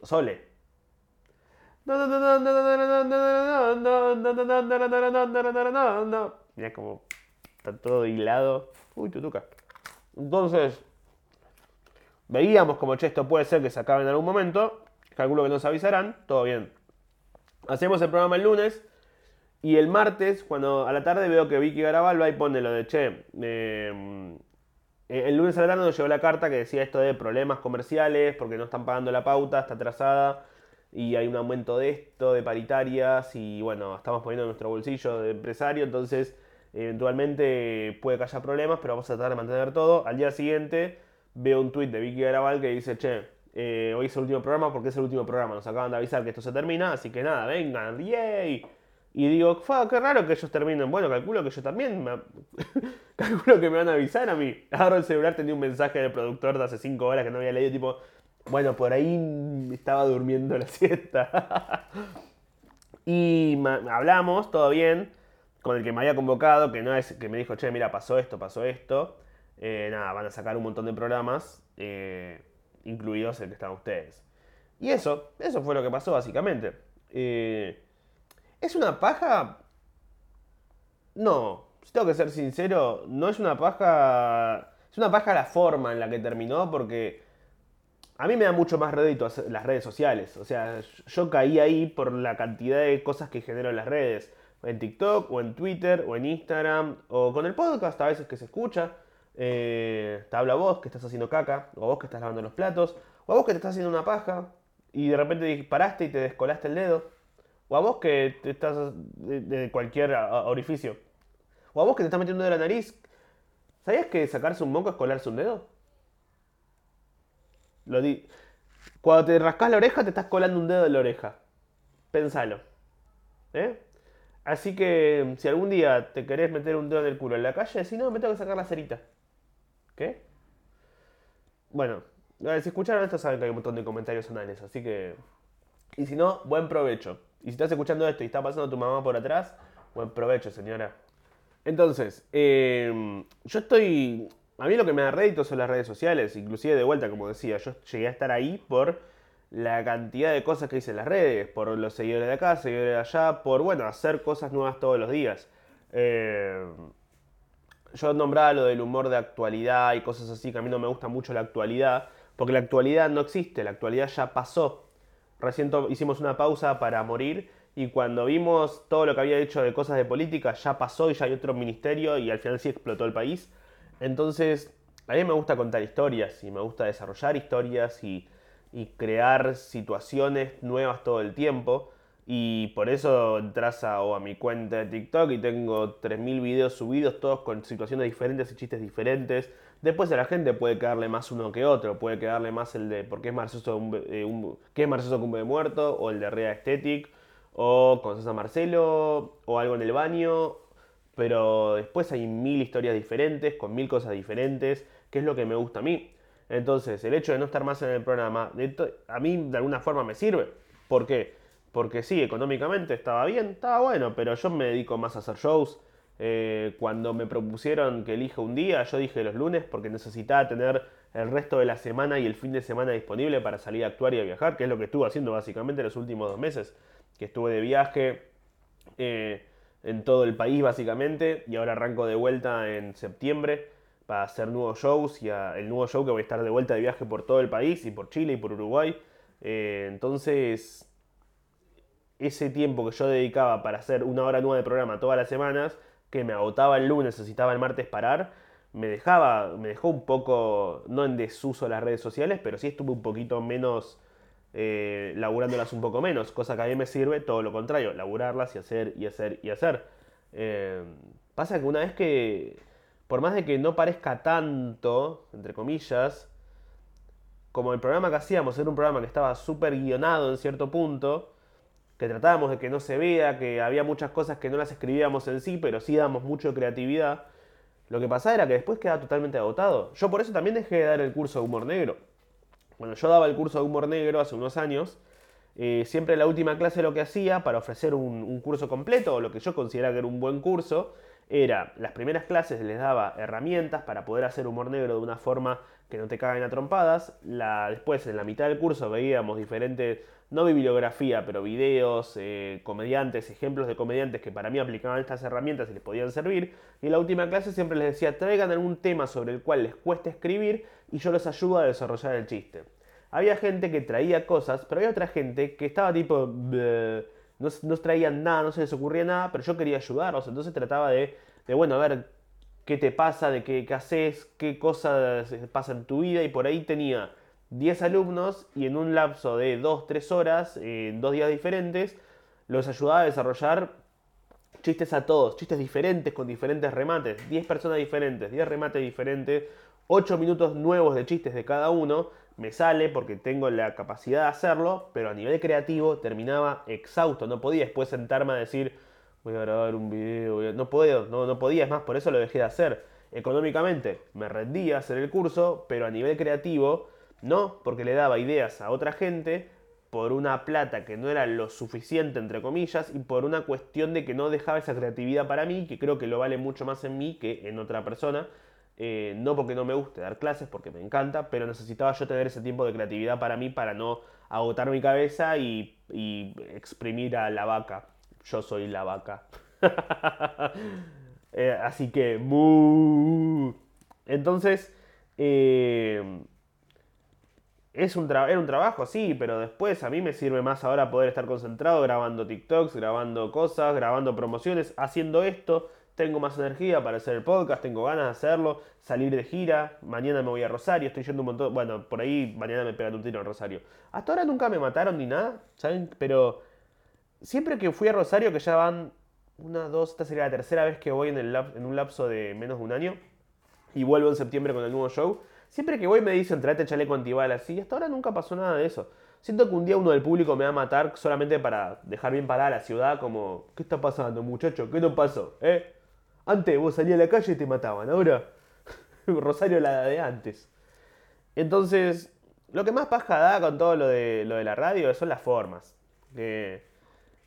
O sole. Mira como está todo hilado. Uy, tutuca. Entonces, veíamos como, che, esto puede ser que se acabe en algún momento. Calculo que nos avisarán. Todo bien. Hacemos el programa el lunes. Y el martes, cuando a la tarde veo que Vicky Garabal va y pone lo de, che, em, eh, el lunes a la tarde nos llegó la carta que decía esto de problemas comerciales porque no están pagando la pauta, está atrasada y hay un aumento de esto, de paritarias y bueno, estamos poniendo nuestro bolsillo de empresario, entonces eventualmente puede que haya problemas, pero vamos a tratar de mantener todo. Al día siguiente veo un tuit de Vicky Garabal que dice, che, eh, hoy es el último programa porque es el último programa, nos acaban de avisar que esto se termina, así que nada, vengan, yay. Y digo, qué raro que ellos terminen. Bueno, calculo que yo también. Calculo que me van a avisar a mí. Agarro el celular, tenía un mensaje del productor de hace 5 horas que no había leído, tipo, bueno, por ahí estaba durmiendo la siesta. y hablamos, todo bien, con el que me había convocado, que no es que me dijo, che, mira, pasó esto, pasó esto. Eh, nada, van a sacar un montón de programas, eh, incluidos el que están ustedes. Y eso, eso fue lo que pasó básicamente. Eh, ¿Es una paja? No, si tengo que ser sincero, no es una paja. Es una paja la forma en la que terminó porque a mí me da mucho más rédito las redes sociales. O sea, yo caí ahí por la cantidad de cosas que genero en las redes. En TikTok, o en Twitter, o en Instagram, o con el podcast a veces que se escucha. Eh, te habla vos que estás haciendo caca, o vos que estás lavando los platos, o a vos que te estás haciendo una paja y de repente disparaste y te descolaste el dedo. O a vos que te estás de, cualquier orificio. O a vos que te estás metiendo en la nariz. ¿Sabías que sacarse un moco es colarse un dedo? Lo di Cuando te rascas la oreja, te estás colando un dedo de la oreja. Pensalo. ¿Eh? Así que si algún día te querés meter un dedo en el culo en la calle, si no, me tengo que sacar la cerita. ¿Qué? Bueno, si escucharon esto saben que hay un montón de comentarios anales, así que... Y si no, buen provecho. Y si estás escuchando esto y está pasando tu mamá por atrás, buen provecho, señora. Entonces, em, yo estoy... A mí lo que me da rédito son las redes sociales, inclusive de vuelta, como decía, yo llegué a estar ahí por la cantidad de cosas que hice en las redes, por los seguidores de acá, seguidores de allá, por, bueno, hacer cosas nuevas todos los días. Em, yo nombraba lo del humor de actualidad y cosas así, que a mí no me gusta mucho la actualidad, porque la actualidad no existe, la actualidad ya pasó. Recién hicimos una pausa para morir y cuando vimos todo lo que había hecho de cosas de política ya pasó y ya hay otro ministerio y al final sí explotó el país. Entonces, a mí me gusta contar historias y me gusta desarrollar historias y, crear situaciones nuevas todo el tiempo. Y por eso entras a, a mi cuenta de TikTok y tengo 3.000 videos subidos, todos con situaciones diferentes y chistes diferentes. Después a la gente puede quedarle más uno que otro, puede quedarle más el de por qué es Marcioso, un, eh, ¿qué es Marcioso Cumbe de Muerto, o el de Rea Aesthetic, o con César Marcelo, o algo en el baño, pero después hay mil historias diferentes, con mil cosas diferentes, que es lo que me gusta a mí. Entonces, el hecho de no estar más en el programa, a mí de alguna forma me sirve. ¿Por qué? Porque sí, económicamente estaba bien, estaba bueno, pero yo me dedico más a hacer shows, eh, cuando me propusieron que elija un día, yo dije los lunes porque necesitaba tener el resto de la semana y el fin de semana disponible para salir a actuar y a viajar, que es lo que estuve haciendo básicamente los últimos dos meses, que estuve de viaje eh, en todo el país básicamente y ahora arranco de vuelta en septiembre para hacer nuevos shows y el nuevo show que voy a estar de vuelta de viaje por todo el país y por Chile y por Uruguay. Eh, entonces, ese tiempo que yo dedicaba para hacer una hora nueva de programa todas las semanas, que me agotaba el lunes, necesitaba el martes parar, me dejaba, me dejó un poco, no en desuso las redes sociales, pero sí estuve un poquito menos eh, laburándolas un poco menos, cosa que a mí me sirve todo lo contrario, laburarlas y hacer y hacer y hacer. Eh, pasa que una vez que por más de que no parezca tanto, entre comillas, como el programa que hacíamos era un programa que estaba súper guionado en cierto punto, que tratábamos de que no se vea, que había muchas cosas que no las escribíamos en sí, pero sí damos mucho creatividad, lo que pasaba era que después quedaba totalmente agotado. Yo por eso también dejé de dar el curso de humor negro. Bueno, yo daba el curso de humor negro hace unos años, eh, siempre la última clase lo que hacía para ofrecer un, curso completo, o lo que yo consideraba que era un buen curso, era las primeras clases les daba herramientas para poder hacer humor negro de una forma que no te caguen a trompadas. Después, en la mitad del curso, veíamos diferentes, no bibliografía, pero videos, eh, comediantes, ejemplos de comediantes que para mí aplicaban estas herramientas y les podían servir. Y en la última clase siempre les decía, traigan algún tema sobre el cual les cueste escribir y yo les ayudo a desarrollar el chiste. Había gente que traía cosas, pero había otra gente que estaba tipo... no, no traían nada, no se les ocurría nada, pero yo quería ayudarlos. Entonces trataba de, de bueno, a ver, qué te pasa, de qué, haces, qué cosas pasa en tu vida y por ahí tenía 10 alumnos y en un lapso de 2-3 horas, en dos días diferentes, los ayudaba a desarrollar chistes a todos, chistes diferentes con diferentes remates, 10 personas diferentes, 10 remates diferentes, 8 minutos nuevos de chistes de cada uno, me sale porque tengo la capacidad de hacerlo, pero a nivel creativo terminaba exhausto, no podía después sentarme a decir, voy a grabar un video, no puedo, no, no podía, es más, por eso lo dejé de hacer. Económicamente me rendía hacer el curso, pero a nivel creativo no, porque le daba ideas a otra gente por una plata que no era lo suficiente, entre comillas, y por una cuestión de que no dejaba esa creatividad para mí, que creo que lo vale mucho más en mí que en otra persona. Eh, no porque no me guste dar clases, porque me encanta, pero necesitaba yo tener ese tiempo de creatividad para mí, para no agotar mi cabeza y, exprimir a la vaca yo soy la vaca. Eh, así que, Entonces, eh, es un era un trabajo, sí, pero después a mí me sirve más ahora poder estar concentrado grabando TikToks, grabando cosas, grabando promociones, haciendo esto. Tengo más energía para hacer el podcast, tengo ganas de hacerlo, salir de gira. Mañana me voy a Rosario, estoy yendo un montón. Bueno, por ahí mañana me pegan un tiro en Rosario. Hasta ahora nunca me mataron ni nada, ¿saben? Pero siempre que fui a Rosario, que ya van una, dos, esta sería la tercera vez que voy en, el en un lapso de menos de un año, y vuelvo en septiembre con el nuevo show, siempre que voy me dicen traete chaleco antibalas, y hasta ahora nunca pasó nada de eso. Siento que un día uno del público me va a matar solamente para dejar bien parada la ciudad, como, ¿qué está pasando, muchacho? ¿Qué no pasó? ¿Eh? Antes vos salías a la calle y te mataban, ahora Rosario la de antes. Entonces, lo que más paja da con todo lo de, lo de la radio son las formas. Que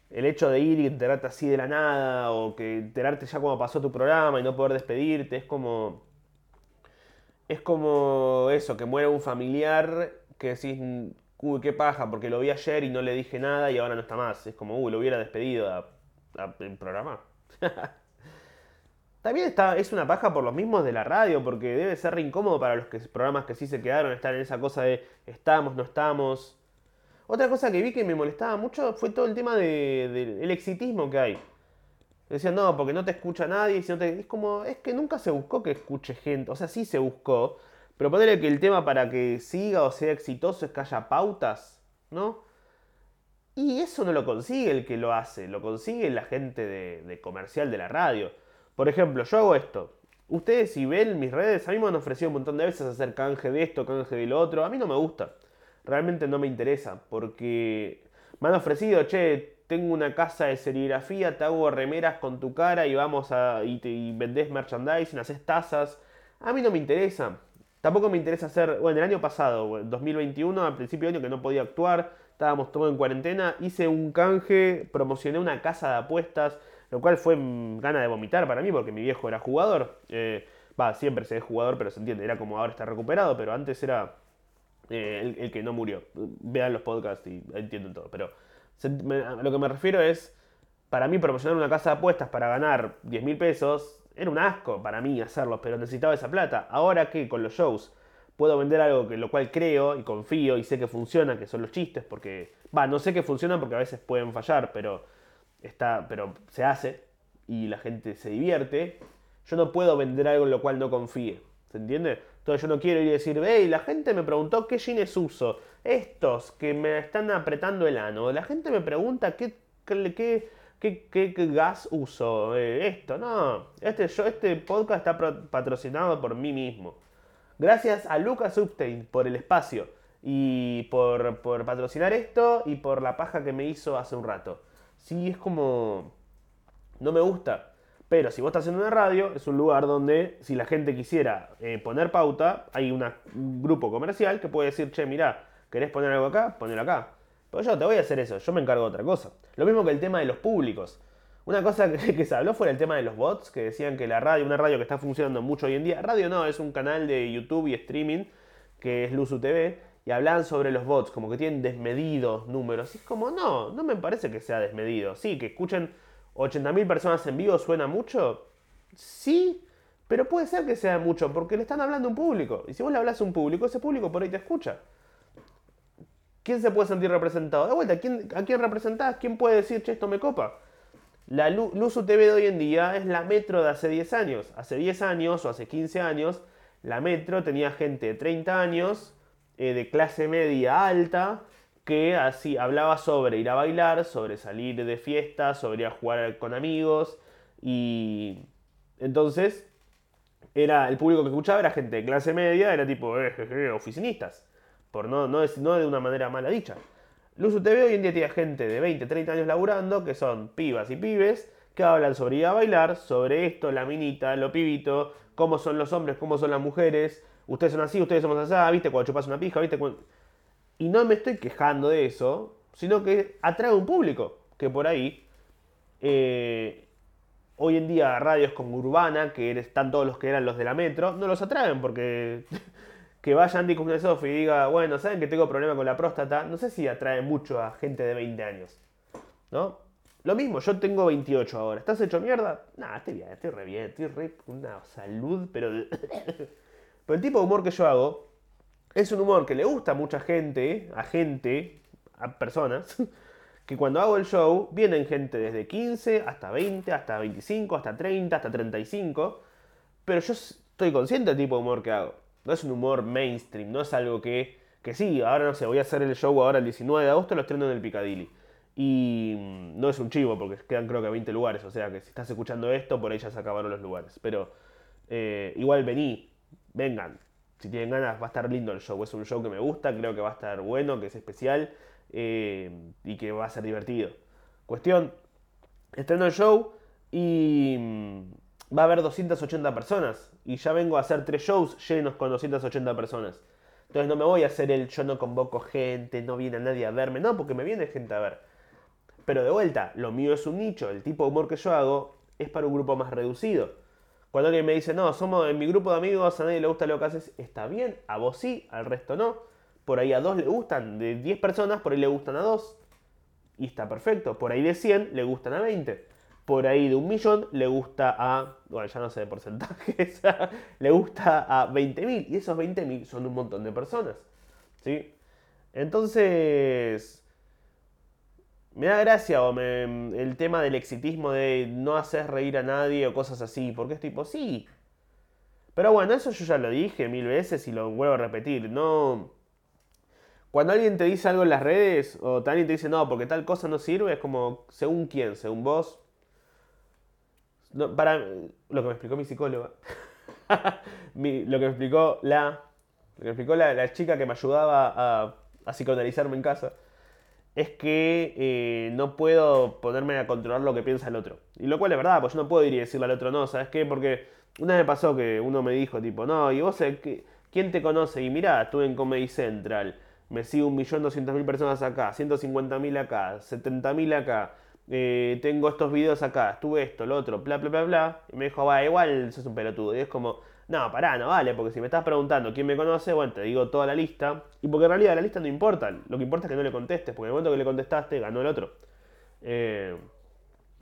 el hecho de ir y enterarte así de la nada, o que enterarte ya cuando pasó tu programa y no poder despedirte, es como. Es como eso, que muere un familiar que decís, uy, qué paja, porque lo vi ayer y no le dije nada y ahora no está más. Es como, uy, lo hubiera despedido en programa. También está, es una paja por los mismos de la radio, porque debe ser re incómodo para los programas que sí se quedaron, estar en esa cosa de estamos, no estamos. Otra cosa que vi que me molestaba mucho fue todo el tema del exitismo que hay. Decían, no, porque no te escucha nadie, si te... es como, es que nunca se buscó que escuche gente, o sea, sí se buscó, pero ponerle que el tema para que siga o sea exitoso es que haya pautas, ¿no? Y eso no lo consigue el que lo hace, lo consigue la gente de, de comercial de la radio. Por ejemplo, yo hago esto. Ustedes si ven mis redes, a mí me han ofrecido un montón de veces hacer canje de esto, canje de lo otro. A mí no me gusta realmente no me interesa, porque me han ofrecido, che, tengo una casa de serigrafía, te hago remeras con tu cara y vamos a. y, te, vendés merchandising, haces tazas. A mí no me interesa. Tampoco me interesa hacer. Bueno, el año pasado, 2021, al principio de año que no podía actuar, estábamos todos en cuarentena, hice un canje, promocioné una casa de apuestas, lo cual fue gana de vomitar para mí porque mi viejo era jugador. Eh, va, siempre se es jugador, pero se entiende, era como ahora está recuperado, pero antes era eh, el, que no murió. Vean los podcasts y entienden todo. Pero lo que me refiero es, para mí promocionar una casa de apuestas para ganar 10 mil pesos, era un asco para mí hacerlo, pero necesitaba esa plata. Ahora que con los shows puedo vender algo que lo cual creo y confío y sé que funciona, que son los chistes, porque, va, no sé que funcionan porque a veces pueden fallar, pero, está, pero se hace y la gente se divierte. Yo no puedo vender algo en lo cual no confíe. ¿Se entiende? Entonces yo no quiero ir a decir, hey, la gente me preguntó qué jeans uso. Estos que me están apretando el ano. La gente me pregunta qué, qué, ¿Qué, qué- gas uso? Eh, esto, no. Este, yo, este podcast está patrocinado por mí mismo. Gracias a Lucas Upstein por el espacio y por, por patrocinar esto y por la paja que me hizo hace un rato. Sí, es como... No me gusta. Pero si vos estás haciendo una radio, es un lugar donde si la gente quisiera eh, poner pauta, hay un grupo comercial que puede decir, che, mirá, ¿querés poner algo acá? Ponelo acá. Pero yo te voy a hacer eso, yo me encargo de otra cosa. Lo mismo que el tema de los públicos. Una cosa que, que se habló fue el tema de los bots, que decían que la radio, una radio que está funcionando mucho hoy en día, radio no, es un canal de YouTube y streaming, que es Luzu TV, y hablan sobre los bots, como que tienen desmedidos números. Y es como, no, no me parece que sea desmedido. Sí, que escuchen 80.000 personas en vivo suena mucho. Sí, pero puede ser que sea mucho, porque le están hablando a un público. Y si vos le hablas a un público, ese público por ahí te escucha. ¿Quién se puede sentir representado? De vuelta, ¿quién, ¿a quién representás? ¿Quién puede decir, che, esto me copa? La Lu- Luzu TV de hoy en día es la Metro de hace 10 años. Hace 10 años o hace 15 años, la Metro tenía gente de 30 años, eh, de clase media alta, que así hablaba sobre ir a bailar, sobre salir de fiesta, sobre ir a jugar con amigos. Y entonces, era el público que escuchaba era gente de clase media, era tipo eh, oficinistas, por no, no, no de una manera mala dicha. Luzu TV hoy en día tiene gente de 20, 30 años laburando, que son pibas y pibes, que hablan sobre ir a bailar, sobre esto, la minita, lo pibito, cómo son los hombres, cómo son las mujeres, ustedes son así, ustedes somos así, viste, cuando chupas una pija, viste, cuando- y no me estoy quejando de eso, sino que atrae un público que por ahí, eh, hoy en día radios como Urbana, que están todos los que eran los de la metro, no los atraen porque que vaya Andy Kuznetsov y diga, bueno, ¿saben que tengo problema con la próstata? No sé si atrae mucho a gente de 20 años, ¿no? Lo mismo, yo tengo 28 ahora. ¿Estás hecho mierda? Nah, estoy bien, estoy re bien, estoy re una salud, pero... pero el tipo de humor que yo hago es un humor que le gusta a mucha gente, a gente, a personas, que cuando hago el show vienen gente desde 15 hasta 20, hasta 25, hasta 30, hasta 35, pero yo estoy consciente del tipo de humor que hago. No es un humor mainstream, no es algo que, que sí, ahora no sé, voy a hacer el show ahora el 19 de agosto, lo estreno en el Piccadilly. Y mm, no es un chivo, porque quedan creo que 20 lugares, o sea que si estás escuchando esto, por ahí ya se acabaron los lugares. Pero eh, igual vení, vengan, si tienen ganas, va a estar lindo el show. Es un show que me gusta, creo que va a estar bueno, que es especial eh, y que va a ser divertido. Cuestión, estreno el show y mm, va a haber 280 personas. Y ya vengo a hacer tres shows llenos con 280 personas. Entonces no me voy a hacer el yo no convoco gente, no viene nadie a verme. No, porque me viene gente a ver. Pero de vuelta, lo mío es un nicho. El tipo de humor que yo hago es para un grupo más reducido. Cuando alguien me dice, no, somos en mi grupo de amigos, a nadie le gusta lo que haces, está bien, a vos sí, al resto no. Por ahí a dos le gustan, de 10 personas, por ahí le gustan a dos. Y está perfecto. Por ahí de 100 le gustan a 20. Por ahí de un millón le gusta a, bueno, ya no sé de porcentajes, le gusta a 20.000. Y esos 20.000 son un montón de personas. ¿Sí? Entonces, me da gracia o me- el tema del exitismo de no hacer reír a nadie o cosas así, porque es tipo, sí. Pero bueno, eso yo ya lo dije mil veces y lo vuelvo a repetir. No. Cuando alguien te dice algo en las redes o alguien te dice no, porque tal cosa no sirve, es como, según quién, según vos. Para lo que me explicó mi psicóloga, Mi- lo que me explicó la, lo que me explicó la, la chica que me ayudaba a, a psicoanalizarme en casa es que eh, no puedo ponerme a controlar lo que piensa el otro. Y lo cual es verdad, pues yo no puedo ir y decirle al otro, no, ¿sabes qué? Porque una vez me pasó que uno me dijo, tipo, no, ¿y vos eh, quién te conoce? Y mirá, estuve en Comedy Central, me sigo 1.200.000 personas acá, 150.000 acá, 70.000 acá, eh, tengo estos videos acá, estuve esto, lo otro, bla, bla, bla, bla. Y me dijo, va, igual sos un pelotudo. Y es como, no, pará, no vale, porque si me estás preguntando quién me conoce, bueno, te digo toda la lista. Y porque en realidad la lista no importa, lo que importa es que no le contestes, porque en el momento que le contestaste, ganó el otro. Eh,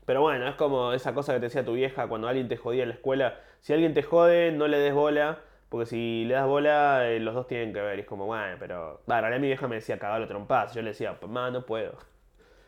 pero bueno, es como esa cosa que te decía tu vieja cuando alguien te jodía en la escuela. Si alguien te jode, no le des bola, porque si le das bola, eh, los dos tienen que ver. Y es como, bueno, pero. Va, en realidad mi vieja me decía cagalo trompadas. Yo le decía, mamá, no puedo.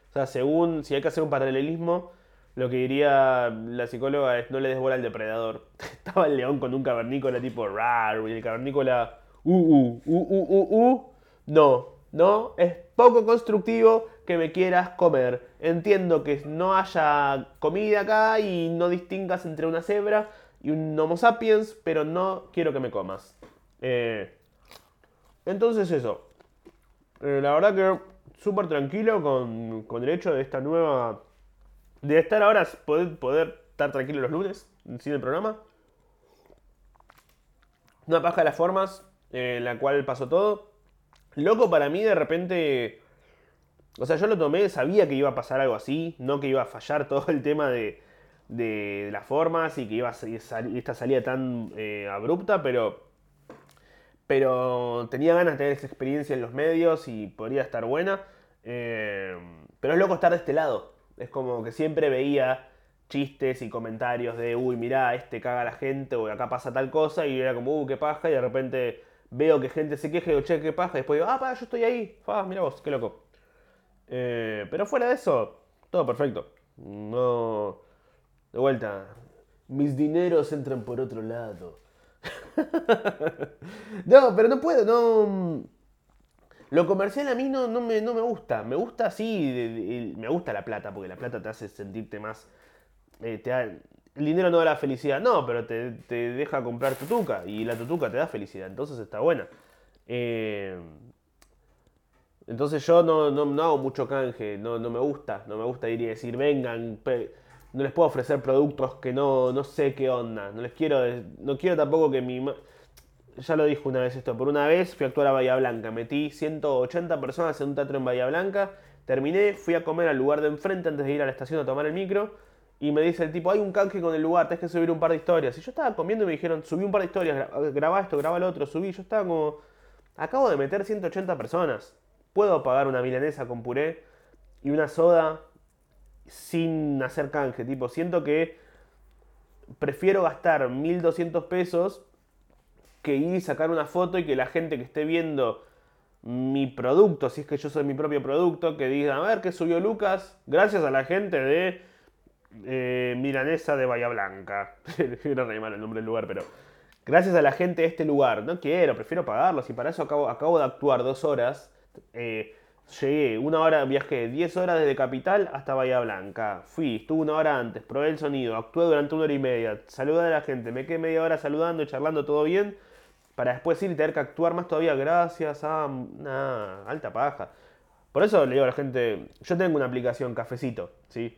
O sea, según, si hay que hacer un paralelismo, lo que diría la psicóloga es no le des bola al depredador. Estaba el león con un cavernícola tipo rar, y el cavernícola, uh, uh, uh, uh, uh, uh. No, no, es poco constructivo que me quieras comer. Entiendo que no haya comida acá y no distingas entre una cebra y un Homo sapiens, pero no quiero que me comas. Eh, entonces eso. Eh, la verdad que súper tranquilo con, con, el hecho de esta nueva... De estar ahora, poder, estar tranquilo los lunes, sin el programa. Una paja de las formas eh, en la cual pasó todo. Loco para mí de repente... O sea, yo lo tomé, sabía que iba a pasar algo así, no que iba a fallar todo el tema de, de, las formas y que iba a salir esta salida tan eh, abrupta, pero, pero tenía ganas de tener esta experiencia en los medios y podría estar buena. Eh, pero es loco estar de este lado. Es como que siempre veía chistes y comentarios de, uy, mirá, este caga a la gente, o acá pasa tal cosa, y era como, uy, qué paja, y de repente veo que gente se queja y digo, che, qué paja, y después digo, ah, pa, yo estoy ahí, fa, mira vos, qué loco. Eh, pero fuera de eso, todo perfecto. No. De vuelta, mis dineros entran por otro lado. no, pero no puedo, no. Lo comercial a mí no, no, me, no me gusta. Me gusta así, me gusta la plata, porque la plata te hace sentirte más. Eh, el dinero no da la felicidad, no, pero te, deja comprar tutuca y la tutuca te da felicidad, entonces está buena. Eh, entonces yo no, no, hago mucho canje, no, no me gusta, no me gusta ir y decir, vengan, no les puedo ofrecer productos que no, no sé qué onda. No les quiero, no quiero tampoco que mi... Ya lo dije una vez esto, por una vez fui a actuar a Bahía Blanca, metí 180 personas en un teatro en Bahía Blanca, terminé, fui a comer al lugar de enfrente antes de ir a la estación a tomar el micro, y me dice el tipo, hay un canje con el lugar, tenés que subir un par de historias. Y yo estaba comiendo y me dijeron, subí un par de historias, graba esto, graba lo otro, subí. Yo estaba como, acabo de meter 180 personas, puedo pagar una milanesa con puré y una soda sin hacer canje. Tipo, siento que prefiero gastar 1200 pesos que ir y sacar una foto y que la gente que esté viendo mi producto, si es que yo soy mi propio producto, que diga, a ver qué subió Lucas, gracias a la gente de eh, Milanesa de Bahía Blanca. no mal el nombre del lugar, pero gracias a la gente de este lugar. No quiero, prefiero pagarlos y para eso acabo, acabo de actuar dos horas. Eh, Llegué una hora, viajé 10 horas desde Capital hasta Bahía Blanca. Fui, estuve una hora antes, probé el sonido, actué durante una hora y media, saludé a la gente, me quedé media hora saludando y charlando todo bien, para después ir y tener que actuar más todavía gracias a una alta paja. Por eso le digo a la gente, yo tengo una aplicación, Cafecito, ¿sí?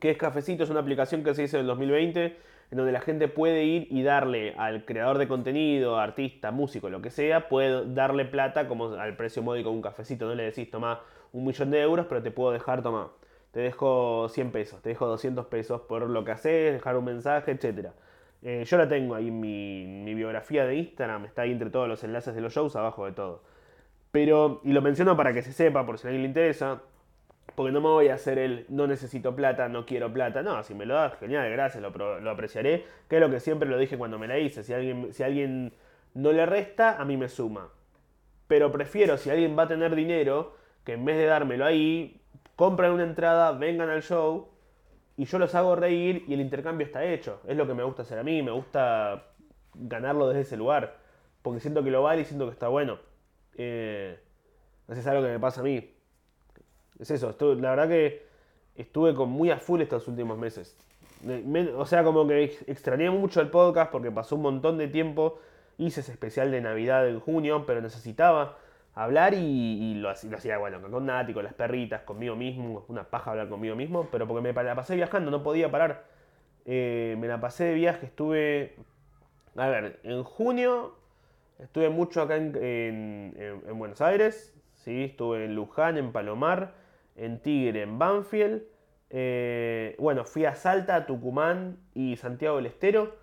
¿Qué es Cafecito? Es una aplicación que se hizo en el 2020 en donde la gente puede ir y darle al creador de contenido, artista, músico, lo que sea, puede darle plata como al precio módico de un cafecito. No le decís, toma un millón de euros, pero te puedo dejar, toma, te dejo 100 pesos, te dejo 200 pesos por lo que haces, dejar un mensaje, etc. Eh, yo la tengo ahí en mi, mi, biografía de Instagram, está ahí entre todos los enlaces de los shows, abajo de todo. Pero, y lo menciono para que se sepa, por si a alguien le interesa, porque no me voy a hacer el no necesito plata, no quiero plata. No, si me lo das, genial, gracias, lo, lo, apreciaré. Que es lo que siempre lo dije cuando me la hice. Si alguien, si alguien no le resta, a mí me suma. Pero prefiero, si alguien va a tener dinero, que en vez de dármelo ahí, compran una entrada, vengan al show y yo los hago reír y el intercambio está hecho. Es lo que me gusta hacer a mí, me gusta ganarlo desde ese lugar. Porque siento que lo vale y siento que está bueno. Eh, es algo que me pasa a mí. Es eso, la verdad que estuve con muy a full estos últimos meses. o sea, como que extrañé mucho el podcast porque pasó un montón de tiempo. Hice ese especial de Navidad en junio, pero necesitaba hablar y, lo, hacía, bueno, con Nati, con las perritas, conmigo mismo, una paja hablar conmigo mismo, pero porque me la pasé viajando, no podía parar. Eh, me la pasé de viaje, estuve, a ver, en junio estuve mucho acá en, Buenos Aires, ¿sí? estuve en Luján, en Palomar, en Tigre, en Banfield. Eh, bueno, fui a Salta, Tucumán y Santiago del Estero.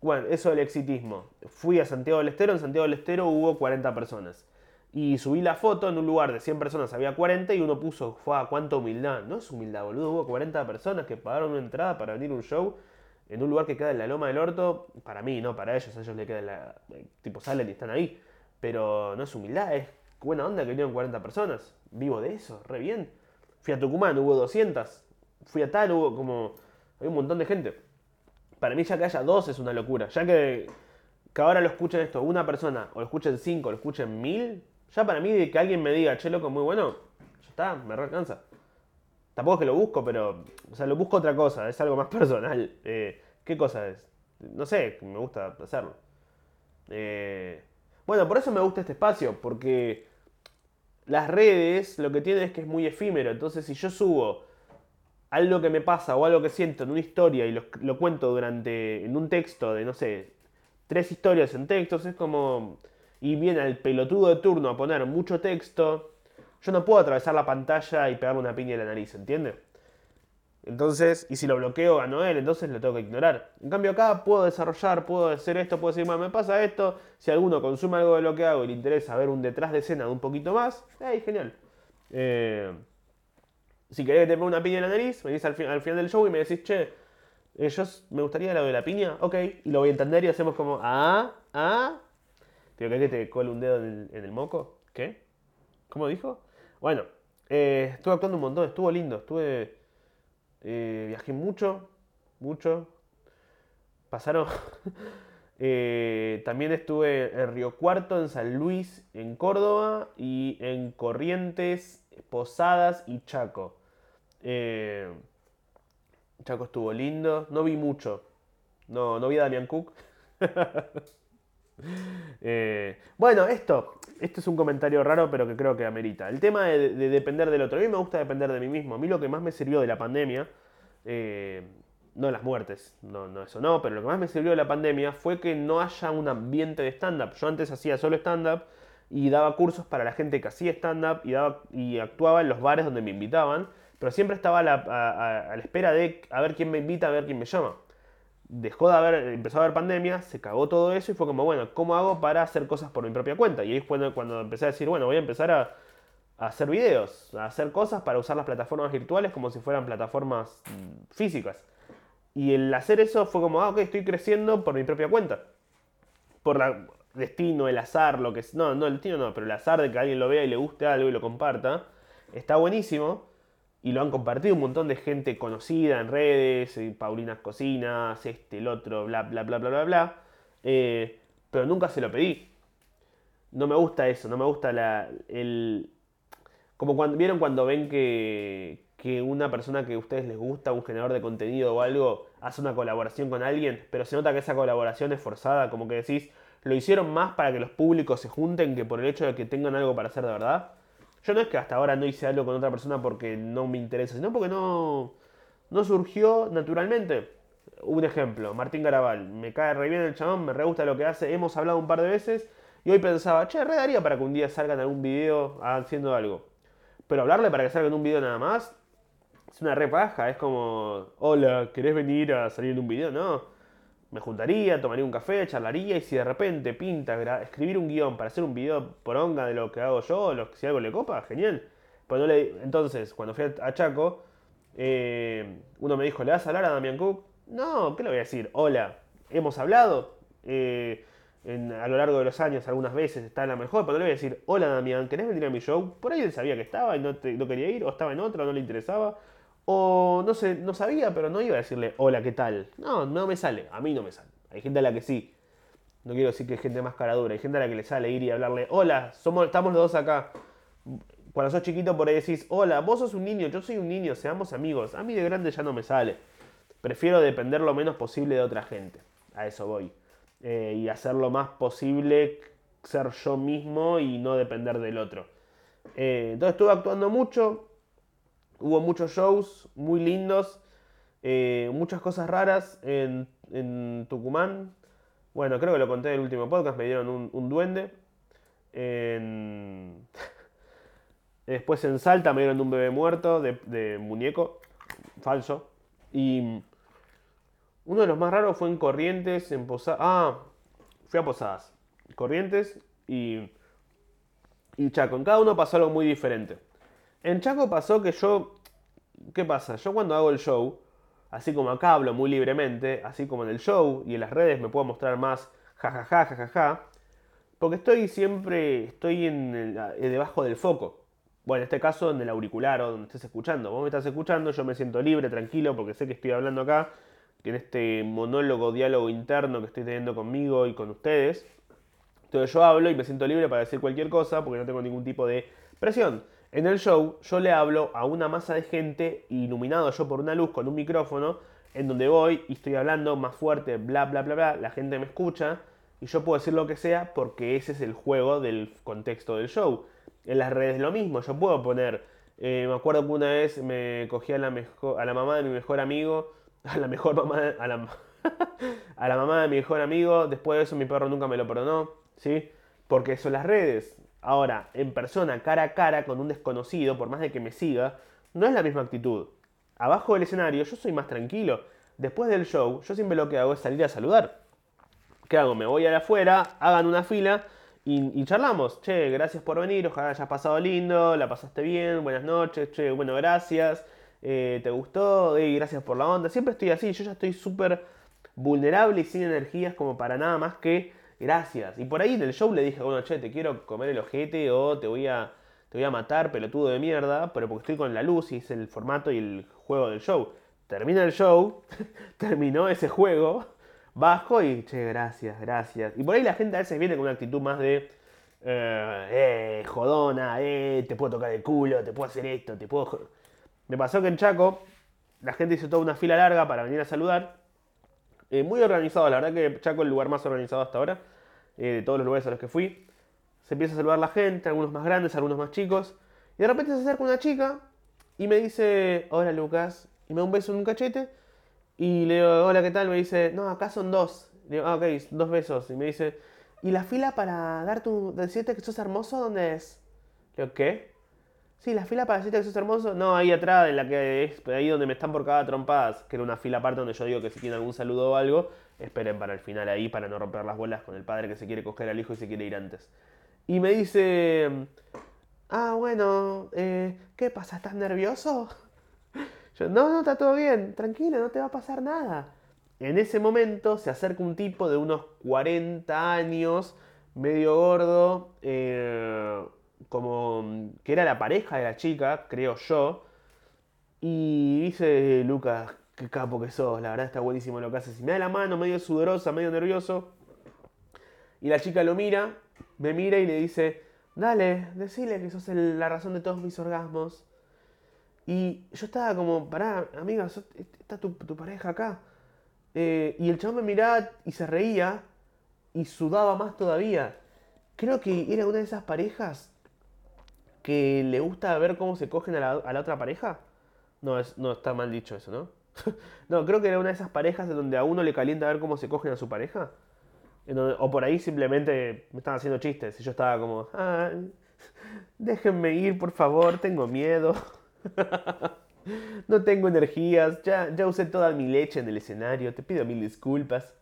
Bueno, eso del exitismo. Fui a Santiago del Estero, en Santiago del Estero hubo 40 personas. Y subí la foto en un lugar de 100 personas, había 40 y uno puso, fue cuánta humildad. No es humildad, boludo. Hubo 40 personas que pagaron una entrada para venir a un show en un lugar que queda en la loma del orto. Para mí, no, para ellos, a ellos le queda la. Tipo, salen y están ahí. Pero no es humildad, es buena onda que vinieron 40 personas. Vivo de eso, re bien. Fui a Tucumán, hubo 200. Fui a tal, hubo como... Hay un montón de gente. Para mí ya que haya dos es una locura. Ya que, que ahora lo escuchen esto una persona, o lo escuchen cinco, o lo escuchen mil, Ya para mí, de que alguien me diga, che, loco, muy bueno, ya está, me alcanza. Tampoco es que lo busco, pero, o sea, lo busco otra cosa, es algo más personal. Eh, ¿Qué cosa es? No sé, me gusta hacerlo. Eh, bueno, por eso me gusta este espacio, porque las redes lo que tienen es que es muy efímero. Entonces, si yo subo algo que me pasa o algo que siento en una historia y lo, cuento durante, en un texto de, no sé, tres historias en textos, es como... Y viene el pelotudo de turno a poner mucho texto, yo no puedo atravesar la pantalla y pegarle una piña en la nariz, ¿entiendes? Entonces, y si lo bloqueo a Noel, entonces lo tengo que ignorar. En cambio acá puedo desarrollar, puedo hacer esto, puedo decir, me pasa esto. Si alguno consume algo de lo que hago y le interesa ver un detrás de escena de un poquito más, ¡ay, genial! Eh, si querés que te ponga una piña en la nariz, me dices al, final del show y me decís, che, eh, me gustaría lo de la piña, ok, y lo voy a entender y hacemos como, ah, ah. ¿Te que te cole un dedo en el, moco? ¿Qué? ¿Cómo dijo? Bueno, eh, estuve actuando un montón, estuvo lindo, estuve eh, viajé mucho, mucho. Pasaron. Eh, también estuve en Río Cuarto, en San Luis, en Córdoba y en Corrientes, Posadas y Chaco. Chaco estuvo lindo. No vi mucho. No, no vi a Damián Cook. bueno, esto, es un comentario raro, pero que creo que amerita. El tema de, depender del otro. A mí me gusta depender de mí mismo. A mí lo que más me sirvió de la pandemia, eh, no las muertes, no, no eso no, pero lo que más me sirvió de la pandemia fue que no haya un ambiente de stand-up. Yo antes hacía solo stand-up y daba cursos para la gente que hacía stand-up y, y actuaba en los bares donde me invitaban, pero siempre estaba a la, a la espera de a ver quién me invita, a ver quién me llama dejó de haber, empezó a haber pandemia, se cagó todo eso y fue como, bueno, ¿cómo hago para hacer cosas por mi propia cuenta? Y ahí fue cuando, empecé a decir, bueno, voy a empezar a, hacer videos, a hacer cosas para usar las plataformas virtuales como si fueran plataformas mm, físicas. Y el hacer eso fue como, ah, ok, estoy creciendo por mi propia cuenta. Por el destino, el azar, lo que. No, no, el destino no, pero el azar de que alguien lo vea y le guste algo y lo comparta, está buenísimo y lo han compartido un montón de gente conocida en redes, eh, Paulinas Cocinas, este, el otro, bla, bla, bla, bla, bla, bla. Eh, pero nunca se lo pedí. No me gusta eso, no me gusta la, el... Como cuando, ¿vieron cuando ven que, que una persona que a ustedes les gusta, un generador de contenido o algo, hace una colaboración con alguien, pero se nota que esa colaboración es forzada, como que decís, lo hicieron más para que los públicos se junten que por el hecho de que tengan algo para hacer de verdad? Yo no es que hasta ahora no hice algo con otra persona porque no me interesa, sino porque no, no surgió naturalmente. Un ejemplo, Martín Garabal, me cae re bien el chabón, me re gusta lo que hace, hemos hablado un par de veces y hoy pensaba, che, re daría para que un día salga en algún video haciendo algo. Pero hablarle para que salga en un video nada más, es una re paja, es como, hola, ¿querés venir a salir en un video? No me juntaría, tomaría un café, charlaría y si de repente pinta escribir un guion para hacer un video por onga de lo que hago yo, lo, si algo le copa, genial. Pues le, entonces, cuando fui a Chaco, eh, uno me dijo, ¿le vas a hablar a Damián Cook? No, ¿qué le voy a decir? Hola, hemos hablado eh, a lo largo de los años algunas veces, está en la mejor, pero no le voy a decir, hola Damián, ¿querés venir a mi show? Por ahí él sabía que estaba y no, no quería ir, o estaba en otra, no le interesaba. O no sé, no sabía, pero no iba a decirle, hola, ¿qué tal? No, no me sale, a mí no me sale. Hay gente a la que sí. No quiero decir que hay gente más cara dura, hay gente a la que le sale ir y hablarle, hola, somos, estamos los dos acá. Cuando sos chiquito por ahí decís, hola, vos sos un niño, yo soy un niño, seamos amigos. A mí de grande ya no me sale. Prefiero depender lo menos posible de otra gente. A eso voy. Eh, y hacer lo más posible ser yo mismo y no depender del otro. Eh, entonces estuve actuando mucho, Hubo muchos shows muy lindos, eh, muchas cosas raras en, Tucumán. Bueno, creo que lo conté en el último podcast, me dieron un, duende. Después en Salta me dieron un bebé muerto de, muñeco, falso. Y uno de los más raros fue en Corrientes, en Posadas. Ah, fui a Posadas. Corrientes y, y Chaco. En cada uno pasó algo muy diferente. En Chaco pasó que yo. ¿Qué pasa? Yo cuando hago el show, así como acá hablo muy libremente, así como en el show y en las redes me puedo mostrar más jajaja, jajaja, porque estoy siempre. Estoy en eh, debajo del foco. Bueno, en este caso en el auricular o donde estés escuchando. Vos me estás escuchando, yo me siento libre, tranquilo, porque sé que estoy hablando acá, que en este monólogo, diálogo interno que estoy teniendo conmigo y con ustedes, Entonces yo hablo y me siento libre para decir cualquier cosa porque no tengo ningún tipo de presión. En el show yo le hablo a una masa de gente iluminado yo por una luz con un micrófono en donde voy y estoy hablando más fuerte, bla, bla, bla, bla, la gente me escucha y yo puedo decir lo que sea porque ese es el juego del contexto del show. En las redes lo mismo, yo puedo poner, eh, me acuerdo que una vez me cogí a la, mejor, a la mamá de mi mejor amigo, a la mejor mamá, a la, a la mamá de mi mejor amigo, después de eso mi perro nunca me lo perdonó, ¿sí? Porque son las redes. Ahora, en persona, cara a cara, con un desconocido, por más de que me siga, no es la misma actitud. Abajo del escenario yo soy más tranquilo. Después del show, yo siempre lo que hago es salir a saludar. ¿Qué hago? Me voy a afuera, hagan una fila y, charlamos. Che, gracias por venir, ojalá hayas pasado lindo, la pasaste bien, buenas noches, che, bueno, gracias, eh, ¿te gustó? gracias por la onda. Siempre estoy así, yo ya estoy súper vulnerable y sin energías como para nada más que gracias. Y por ahí en el show le dije, bueno, che, te quiero comer el ojete o te voy a, te voy a matar, pelotudo de mierda, pero porque estoy con la luz y es el formato y el juego del show. Termina el show, terminó ese juego, bajo y, che, gracias, gracias. Y por ahí la gente a veces viene con una actitud más de, eh, eh jodona, eh, te puedo tocar el culo, te puedo hacer esto, te puedo... Me pasó que en Chaco la gente hizo toda una fila larga para venir a saludar eh, muy organizado, la verdad que Chaco es el lugar más organizado hasta ahora, eh, de todos los lugares a los que fui. Se empieza a saludar la gente, algunos más grandes, algunos más chicos. Y de repente se acerca una chica y me dice, hola Lucas, y me da un beso en un cachete. Y le digo, hola, ¿qué tal? Me dice, no, acá son dos. Le digo, ah, ok, dos besos. Y me dice, ¿y la fila para dar tu, decirte que sos hermoso, dónde es? Le digo, ¿qué? Sí, la fila para decirte que sos hermoso. No, ahí atrás, en la que es ahí donde me están por cada trompadas, que era una fila aparte donde yo digo que si tienen algún saludo o algo, esperen para el final ahí para no romper las bolas con el padre que se quiere coger al hijo y se quiere ir antes. Y me dice, ah, bueno, eh, ¿qué pasa? ¿Estás nervioso? Yo, no, no, está todo bien, tranquilo, no te va a pasar nada. En ese momento se acerca un tipo de unos 40 años, medio gordo, eh, como que era la pareja de la chica, creo yo. Y dice, Lucas, qué capo que sos, la verdad está buenísimo lo que haces. Y me da la mano, medio sudorosa, medio nervioso. Y la chica lo mira, me mira y le dice, dale, decile que sos la razón de todos mis orgasmos. Y yo estaba como, pará, amiga, está tu, pareja acá. Eh, y el chabón me miraba y se reía y sudaba más todavía. Creo que era una de esas parejas que le gusta ver cómo se cogen a la, otra pareja. No, es, no está mal dicho eso, ¿no? no, creo que era una de esas parejas en donde a uno le calienta ver cómo se cogen a su pareja. o por ahí simplemente me están haciendo chistes y yo estaba como, déjenme ir, por favor, tengo miedo. no tengo energías, ya, ya usé toda mi leche en el escenario, te pido mil disculpas.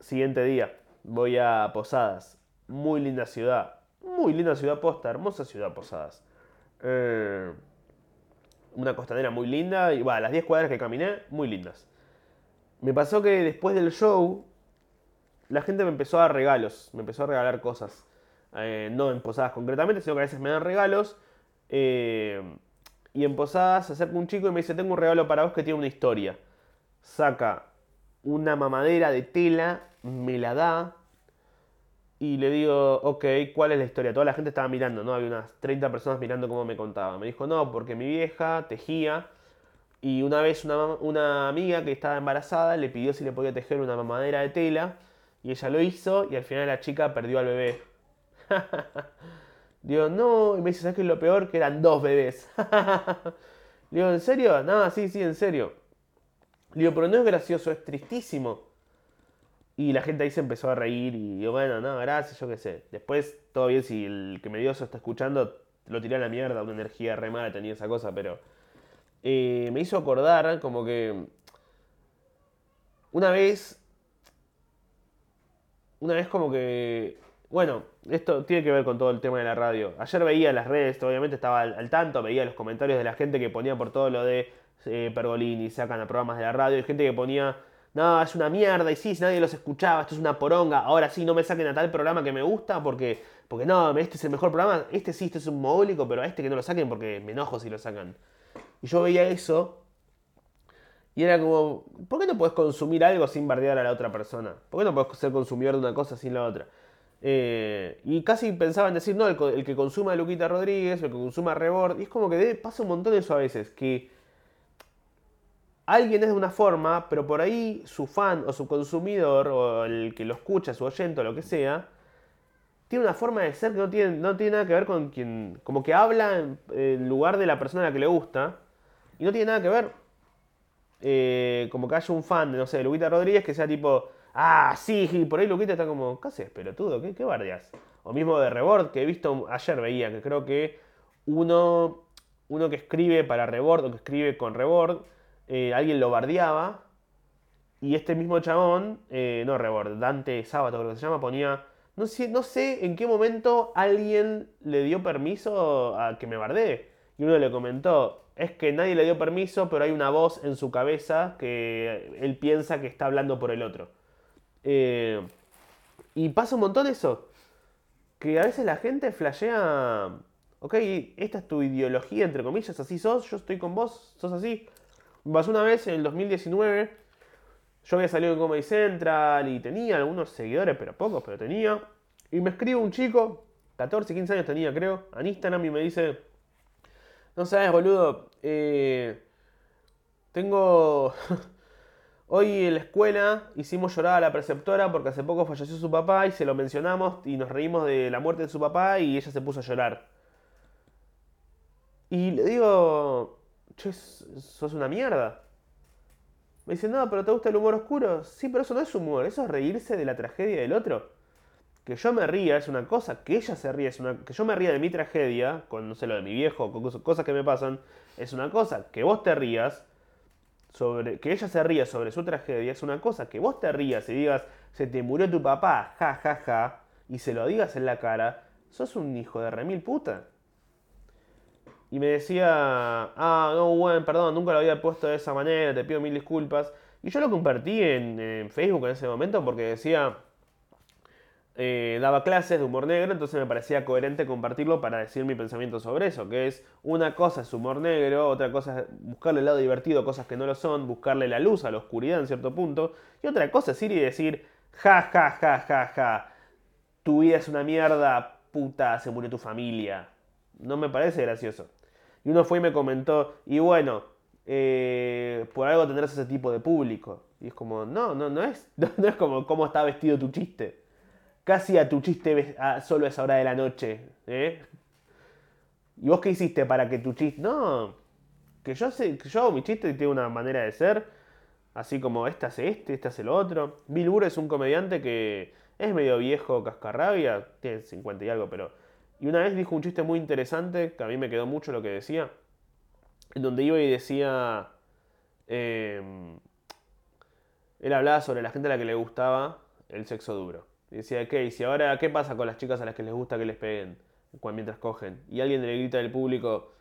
Siguiente día, voy a Posadas, muy linda ciudad, muy linda ciudad posta, hermosa ciudad Posadas. Eh, una costanera muy linda y las 10 cuadras que caminé, muy lindas. Me pasó que después del show, la gente me empezó a dar regalos, me empezó a regalar cosas. Eh, no en Posadas concretamente, sino que a veces me dan regalos. Eh, y en Posadas se acerca un chico y me dice, tengo un regalo para vos que tiene una historia. Saca una mamadera de tela, me la da, y le digo, ok, ¿cuál es la historia? Toda la gente estaba mirando, ¿no? Había unas 30 personas mirando cómo me contaba. Me dijo, no, porque mi vieja tejía y una vez una, una amiga que estaba embarazada le pidió si le podía tejer una mamadera de tela y ella lo hizo y al final la chica perdió al bebé. digo, no, y me dice, ¿sabes qué es lo peor? Que eran dos bebés. digo, ¿en serio? No, sí, sí, en serio. digo, pero no es gracioso, es tristísimo. Y la gente ahí se empezó a reír y yo, bueno, no, gracias, yo qué sé. Después, todo bien, si el que me dio eso está escuchando, lo tiré a la mierda, una energía re mala tenía esa cosa, pero eh, me hizo acordar como que una vez, una vez como que, bueno, esto tiene que ver con todo el tema de la radio. Ayer veía las redes, obviamente estaba al, tanto, veía los comentarios de la gente que ponía por todo lo de eh, Pergolini, sacan a programas de la radio, y gente que ponía no, es una mierda, y sí, si nadie los escuchaba, esto es una poronga, ahora sí, no me saquen a tal programa que me gusta, porque, porque no, este es el mejor programa, este sí, este es un mogólico, pero a este que no lo saquen porque me enojo si lo sacan. Y yo veía eso, y era como, ¿por qué no puedes consumir algo sin bardear a la otra persona? ¿Por qué no puedes ser consumidor de una cosa sin la otra? Eh, y casi pensaba en decir, no, el, que consuma a Luquita Rodríguez, el que consuma Rebord. Y es como que pasa un montón de eso a veces, que alguien es de una forma, pero por ahí su fan o su consumidor, o el que lo escucha, su oyente o lo que sea, tiene una forma de ser que no tiene, nada que ver con quien. Como que habla en, lugar de la persona a la que le gusta. Y no tiene nada que ver. Eh, como que haya un fan de, no sé, de Luquita Rodríguez que sea tipo. Ah, sí, y por ahí Luquita está como. ¿Qué haces, pelotudo? ¿Qué, qué bardeas? O mismo de Rebord, que he visto. Ayer veía que creo que uno. Uno que escribe para Rebord o que escribe con Rebord. Eh, alguien lo bardeaba. Y este mismo chabón. Eh, no Rebord, Dante Sábato creo que se llama, ponía no sé, no sé en qué momento alguien le dio permiso a que me bardee. Y uno le comentó, es que nadie le dio permiso, pero hay una voz en su cabeza que él piensa que está hablando por el otro. Eh, y pasa un montón eso. Que a veces la gente flashea, ok, esta es tu ideología, entre comillas, así sos, yo estoy con vos, sos así. Pasó una vez en el 2019 yo había salido en Comedy Central y tenía algunos seguidores, pero pocos, pero tenía. Y me escribe un chico, 14, 15 años tenía creo, en Instagram y me dice, no sabes boludo, eh, tengo... Hoy en la escuela hicimos llorar a la preceptora porque hace poco falleció su papá y se lo mencionamos y nos reímos de la muerte de su papá y ella se puso a llorar. Y le digo, che, sos una mierda. Me dice, no, pero ¿te gusta el humor oscuro? Sí, pero eso no es humor, eso es reírse de la tragedia del otro. Que yo me ría es una cosa, que ella se ría es una... Que yo me ría de mi tragedia, con, no sé, lo de mi viejo, con cosas que me pasan, es una cosa. Que vos te rías sobre... Que ella se ría sobre su tragedia es una cosa. Que vos te rías y digas, se te murió tu papá, ja, ja, ja, y se lo digas en la cara, sos un hijo de remil puta y me decía, ah, no, bueno, perdón, nunca lo había puesto de esa manera, te pido mil disculpas. Y yo lo compartí en, Facebook en ese momento porque decía, eh, daba clases de humor negro, entonces me parecía coherente compartirlo para decir mi pensamiento sobre eso, que es una cosa es humor negro, otra cosa es buscarle el lado divertido, cosas que no lo son, buscarle la luz a la oscuridad en cierto punto, y otra cosa es ir y decir, ja, ja, ja, ja, ja, tu vida es una mierda, puta, se murió tu familia. No me parece gracioso. Y uno fue y me comentó, y bueno, eh, por algo tendrás ese tipo de público. Y es como, no, no, no es, no, es como cómo está vestido tu chiste. Casi a tu chiste solo a esa hora de la noche. ¿eh? ¿Y vos qué hiciste para que tu chiste... No, que yo sé, que yo, mi chiste tiene una manera de ser, así como este hace este, este hace lo otro. Bill Burr es un comediante que es medio viejo, cascarrabia, tiene 50 y algo, pero y una vez dijo un chiste muy interesante, que a mí me quedó mucho lo que decía, en donde iba y decía, em, él hablaba sobre la gente a la que le gustaba el sexo duro. Y decía, ok, si ahora, ¿qué pasa con las chicas a las que les gusta que les peguen mientras cogen? Y alguien le grita del público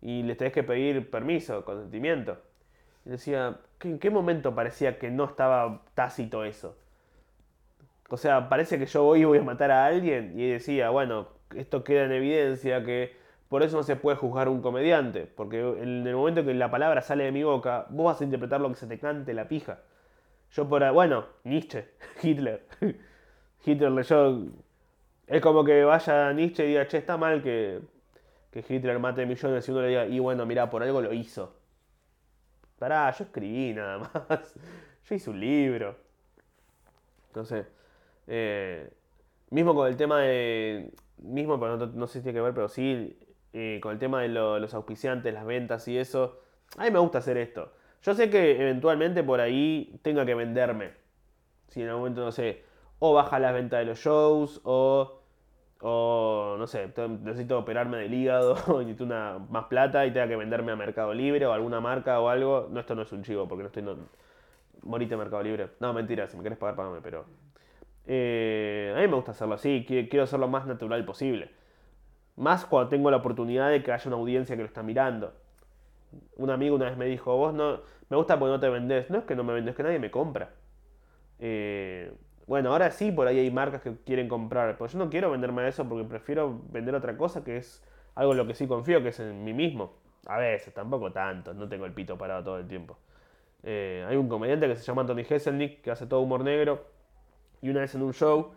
y les tenés que pedir permiso, consentimiento. Y decía, ¿en qué momento parecía que no estaba tácito eso? O sea, parece que yo voy y voy a matar a alguien. Y decía, bueno, esto queda en evidencia que por eso no se puede juzgar un comediante, porque en el momento que la palabra sale de mi boca, vos vas a interpretar lo que se te cante la pija. Yo por bueno, Nietzsche, Hitler. Hitler leyó. Es como que vaya Nietzsche y diga, che, está mal que, que Hitler mate millones y uno le diga, y bueno, mira, por algo lo hizo. Pará, yo escribí nada más. Yo hice un libro. Entonces, eh, mismo con el tema de mismo, pero no, sé si tiene que ver, pero sí, eh, con el tema de los auspiciantes, las ventas y eso, a mí me gusta hacer esto. Yo sé que eventualmente por ahí tenga que venderme. Si en algún momento, no sé, o baja la venta de los shows, o, o no sé, necesito operarme del hígado, necesito una, más plata y tenga que venderme a Mercado Libre o alguna marca o algo. No, esto no es un chivo, porque no estoy... No, morite Mercado Libre. No, mentira, si me querés pagar, pagame, pero eh, a mí me gusta hacerlo así, quiero hacerlo lo más natural posible. Más cuando tengo la oportunidad de que haya una audiencia que lo está mirando. Un amigo una vez me dijo, vos no, me gusta porque no te vendés. No es que no me vendes, es que nadie me compra. Eh, bueno, ahora sí, por ahí hay marcas que quieren comprar, pero yo no quiero venderme eso porque prefiero vender otra cosa que es algo en lo que sí confío, que es en mí mismo. A veces, tampoco tanto, no tengo el pito parado todo el tiempo. Eh, hay un comediante que se llama Tony Hesselnick que hace todo humor negro y una vez en un show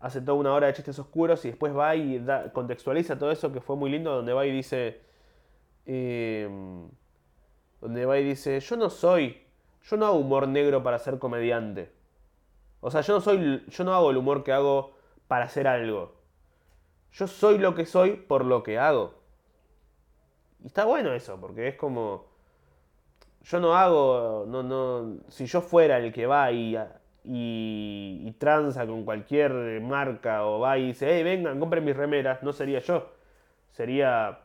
hace toda una hora de chistes oscuros y después va y contextualiza todo eso que fue muy lindo, donde va y dice, eh, donde va y dice, yo no soy, yo no hago humor negro para ser comediante. O sea, yo no soy, yo no hago el humor que hago para hacer algo. Yo soy lo que soy por lo que hago. Y está bueno eso, porque es como, yo no hago, no, no, si yo fuera el que va y, y, y tranza con cualquier marca o va y dice, hey, vengan, compren mis remeras, no sería yo, sería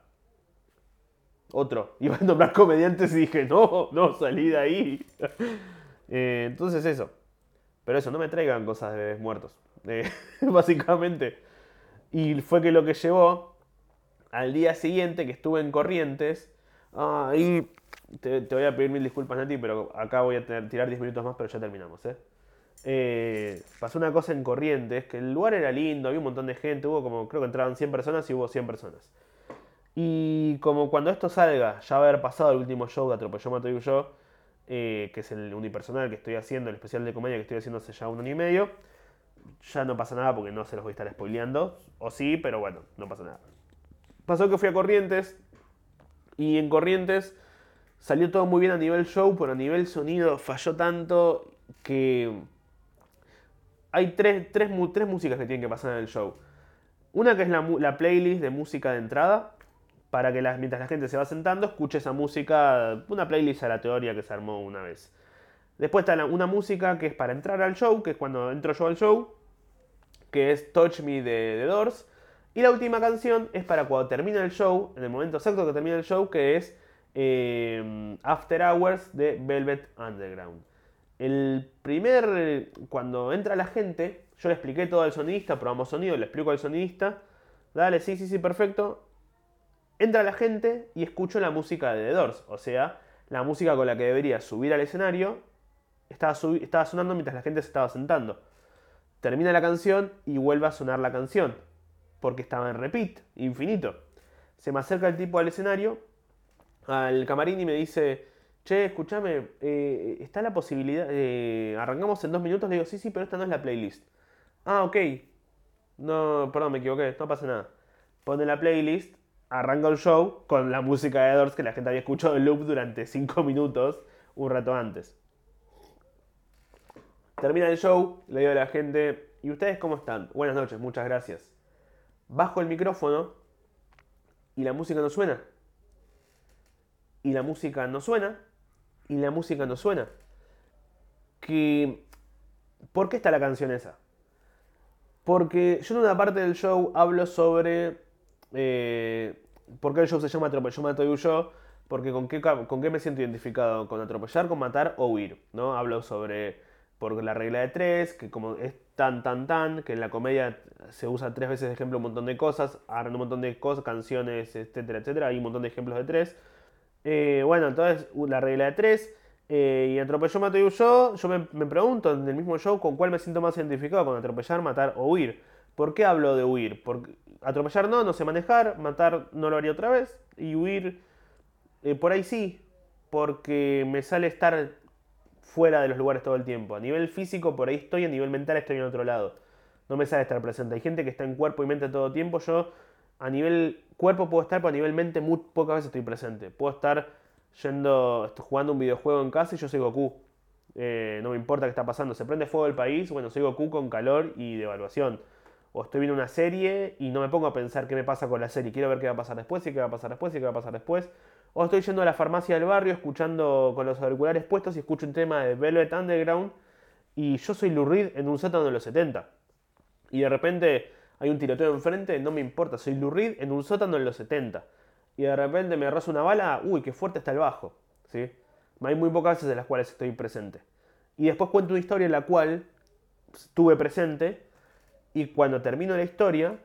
otro. Iba a nombrar comediantes y dije, no, no, salí de ahí. Eh, entonces eso. Pero eso, no me traigan cosas de bebés muertos. Eh, básicamente. Y fue que lo que llevó al día siguiente que estuve en Corrientes. ah, y te, voy a pedir mil disculpas, Nati, pero acá voy a tirar 10 minutos más, pero ya terminamos, ¿eh? Eh, pasó una cosa en Corrientes, que el lugar era lindo, había un montón de gente, hubo como, creo que entraban 100 personas y hubo 100 personas. Y como cuando esto salga, ya va a haber pasado el último show de Atropelló, Mato y yo, que es el unipersonal que estoy haciendo, el especial de comedia que estoy haciendo hace ya un año y medio, ya no pasa nada porque no se los voy a estar spoileando, o sí, pero bueno, no pasa nada. Pasó que fui a Corrientes, y en Corrientes salió todo muy bien a nivel show, pero a nivel sonido falló tanto que hay tres, tres, tres músicas que tienen que pasar en el show. Una que es la, la playlist de música de entrada, para que mientras la gente se va sentando escuche esa música, una playlist aleatoria que se armó una vez. Después está la- una música que es para entrar al show, que es cuando entro yo al show, que es Touch Me de Doors. Y la última canción es para cuando termina el show, en el momento exacto que termina el show, que es eh, After Hours de Velvet Underground. El primer, cuando entra la gente, yo le expliqué todo al sonidista, probamos sonido, le explico al sonidista, dale, sí, sí, sí, perfecto. Entra la gente y escucho la música de The Doors, o sea, la música con la que debería subir al escenario, estaba, sonando mientras la gente se estaba sentando. Termina la canción y vuelve a sonar la canción, porque estaba en repeat, infinito. Se me acerca el tipo al escenario, al camarín y me dice, che, escúchame, eh, está la posibilidad, eh, arrancamos en dos minutos, le digo, sí, sí, pero esta no es la playlist. Ah, ok. No, perdón, me equivoqué, no pasa nada. Pone la playlist, arranca el show con la música de Doors que la gente había escuchado en loop durante cinco minutos un rato antes. Termina el show, le digo a la gente, ¿y ustedes cómo están? Buenas noches, muchas gracias. Bajo el micrófono y la música no suena. Y la música no suena. Y la música no suena. Que... ¿Por qué está la canción esa? Porque yo en una parte del show hablo sobre eh, por qué el show se llama Atropelló, Mato y Huyó, porque con qué, con qué me siento identificado, con atropellar, con matar o huir, ¿no? Hablo sobre por la regla de tres, que como es tan, tan, tan, que en la comedia se usa tres veces de ejemplo un montón de cosas, agarran un montón de cosas, canciones, etcétera, etcétera, hay un montón de ejemplos de tres. Eh, bueno, entonces la regla de tres. eh, y atropelló, mato y huyó. Yo me, me pregunto en el mismo show con cuál me siento más identificado, con atropellar, matar o huir. ¿Por qué hablo de huir? Porque atropellar no, no sé manejar, matar no lo haría otra vez. Y huir, eh, por ahí sí, porque me sale estar fuera de los lugares todo el tiempo. A nivel físico por ahí estoy, a nivel mental estoy en otro lado. No me sale estar presente. Hay gente que está en cuerpo y mente todo el tiempo. Yo a nivel cuerpo puedo estar, pero a nivel mente muy pocas veces estoy presente. Puedo estar yendo, estoy jugando un videojuego en casa y yo soy Goku. Eh, no me importa qué está pasando. Se prende fuego el país, bueno, soy Goku con calor y devaluación. O estoy viendo una serie y no me pongo a pensar qué me pasa con la serie. Quiero ver qué va a pasar después, y qué va a pasar después, y qué va a pasar después. O estoy yendo a la farmacia del barrio escuchando con los auriculares puestos y escucho un tema de Velvet Underground. Y yo soy Lou Reed en un sótano de los 70. Y de repente hay un tiroteo enfrente, no me importa, soy Lou Reed en un sótano en los 70. Y de repente me arrasa una bala, uy, qué fuerte está el bajo. ¿sí? Hay muy pocas veces en las cuales estoy presente. Y después cuento una historia en la cual estuve presente y cuando termino la historia,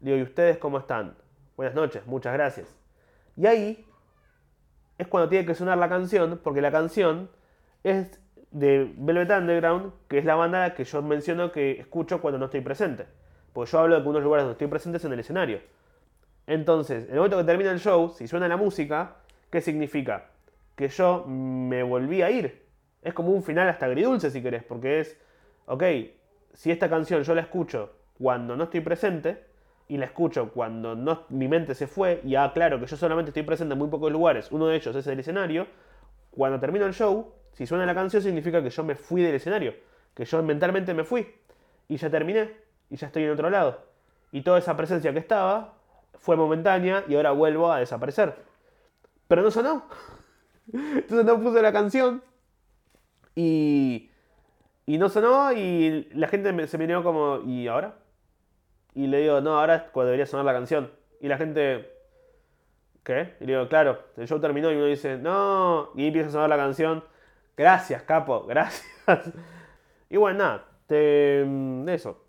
digo, ¿y ustedes cómo están? Buenas noches, muchas gracias. Y ahí es cuando tiene que sonar la canción, porque la canción es de Velvet Underground, que es la banda que yo menciono que escucho cuando no estoy presente. Porque yo hablo de que unos lugares donde estoy presente es en el escenario. Entonces, en el momento que termina el show, si suena la música, ¿qué significa? Que yo me volví a ir. Es como un final hasta agridulce si querés, porque es, ok, si esta canción yo la escucho cuando no estoy presente y la escucho cuando no, mi mente se fue y ah, claro que yo solamente estoy presente en muy pocos lugares, uno de ellos es el escenario, cuando termino el show, si suena la canción significa que yo me fui del escenario, que yo mentalmente me fui y ya terminé y ya estoy en otro lado. Y toda esa presencia que estaba fue momentánea y ahora vuelvo a desaparecer. Pero no sonó. Entonces no puse la canción y, y no sonó y la gente se miró como, ¿y ahora? Y le digo, no, ahora es cuando debería sonar la canción. Y la gente, ¿qué? Y le digo, claro, el show terminó y uno dice, no, y empieza a sonar la canción. Gracias, capo, gracias. y bueno, nada, de eso.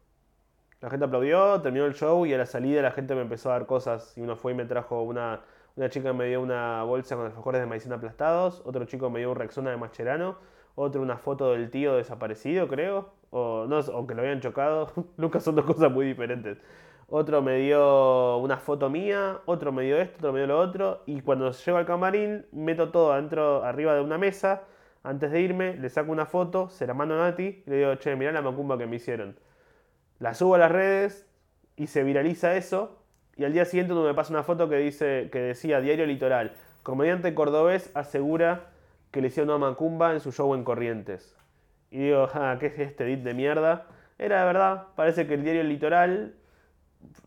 La gente aplaudió, terminó el show y a la salida la gente me empezó a dar cosas. Y uno fue y me trajo una, una chica me dio una bolsa con alfajores de maicena aplastados, otro chico me dio un Rexona de Mascherano, otro una foto del tío desaparecido, creo, o no, aunque lo habían chocado, nunca son dos cosas muy diferentes. Otro me dio una foto mía, otro me dio esto, otro me dio lo otro, y cuando llego al camarín, meto todo adentro, arriba de una mesa, antes de irme, le saco una foto, se la mando a Nati, y le digo, che, mirá la macumba que me hicieron. La subo a las redes, y se viraliza eso, y al día siguiente uno me pasa una foto que, dice, que decía Diario Litoral, comediante cordobés asegura que le hicieron una macumba en su show en Corrientes. Y digo, ah, ¿qué es este edit de mierda? Era de verdad, parece que el diario Litoral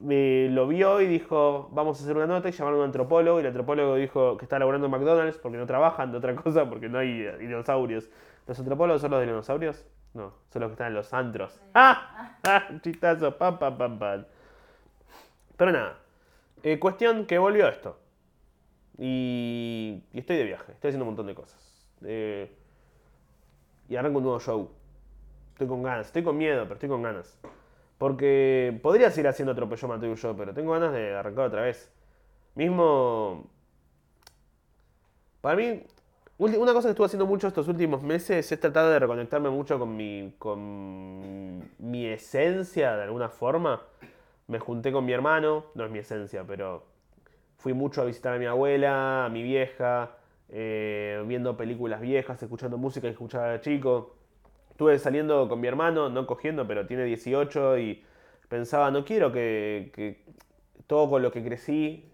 me lo vio y dijo, vamos a hacer una nota y llamaron a un antropólogo y el antropólogo dijo que está laburando en McDonald's porque no trabajan de otra cosa, porque no hay dinosaurios. ¿Los antropólogos son los dinosaurios? No, son los que están en los antros. ¡Ah! ¡Ah! Chistazo, pam, pam, pam, pam. Pero nada, eh, cuestión que volvió esto. Y, y, estoy de viaje, estoy haciendo un montón de cosas. Eh, y arranco un nuevo show. Estoy con ganas, estoy con miedo, pero estoy con ganas. Porque podría seguir haciendo atropello Mateo yo, pero tengo ganas de arrancar otra vez. Mismo. Para mí, una cosa que estuve haciendo mucho estos últimos meses es tratar de reconectarme mucho con mi, con mi esencia de alguna forma. Me junté con mi hermano, no es mi esencia, pero fui mucho a visitar a mi abuela, a mi vieja, eh, viendo películas viejas, escuchando música que escuchaba de chico. Estuve saliendo con mi hermano, no cogiendo, pero tiene 18 y pensaba, no quiero que, todo con lo que crecí,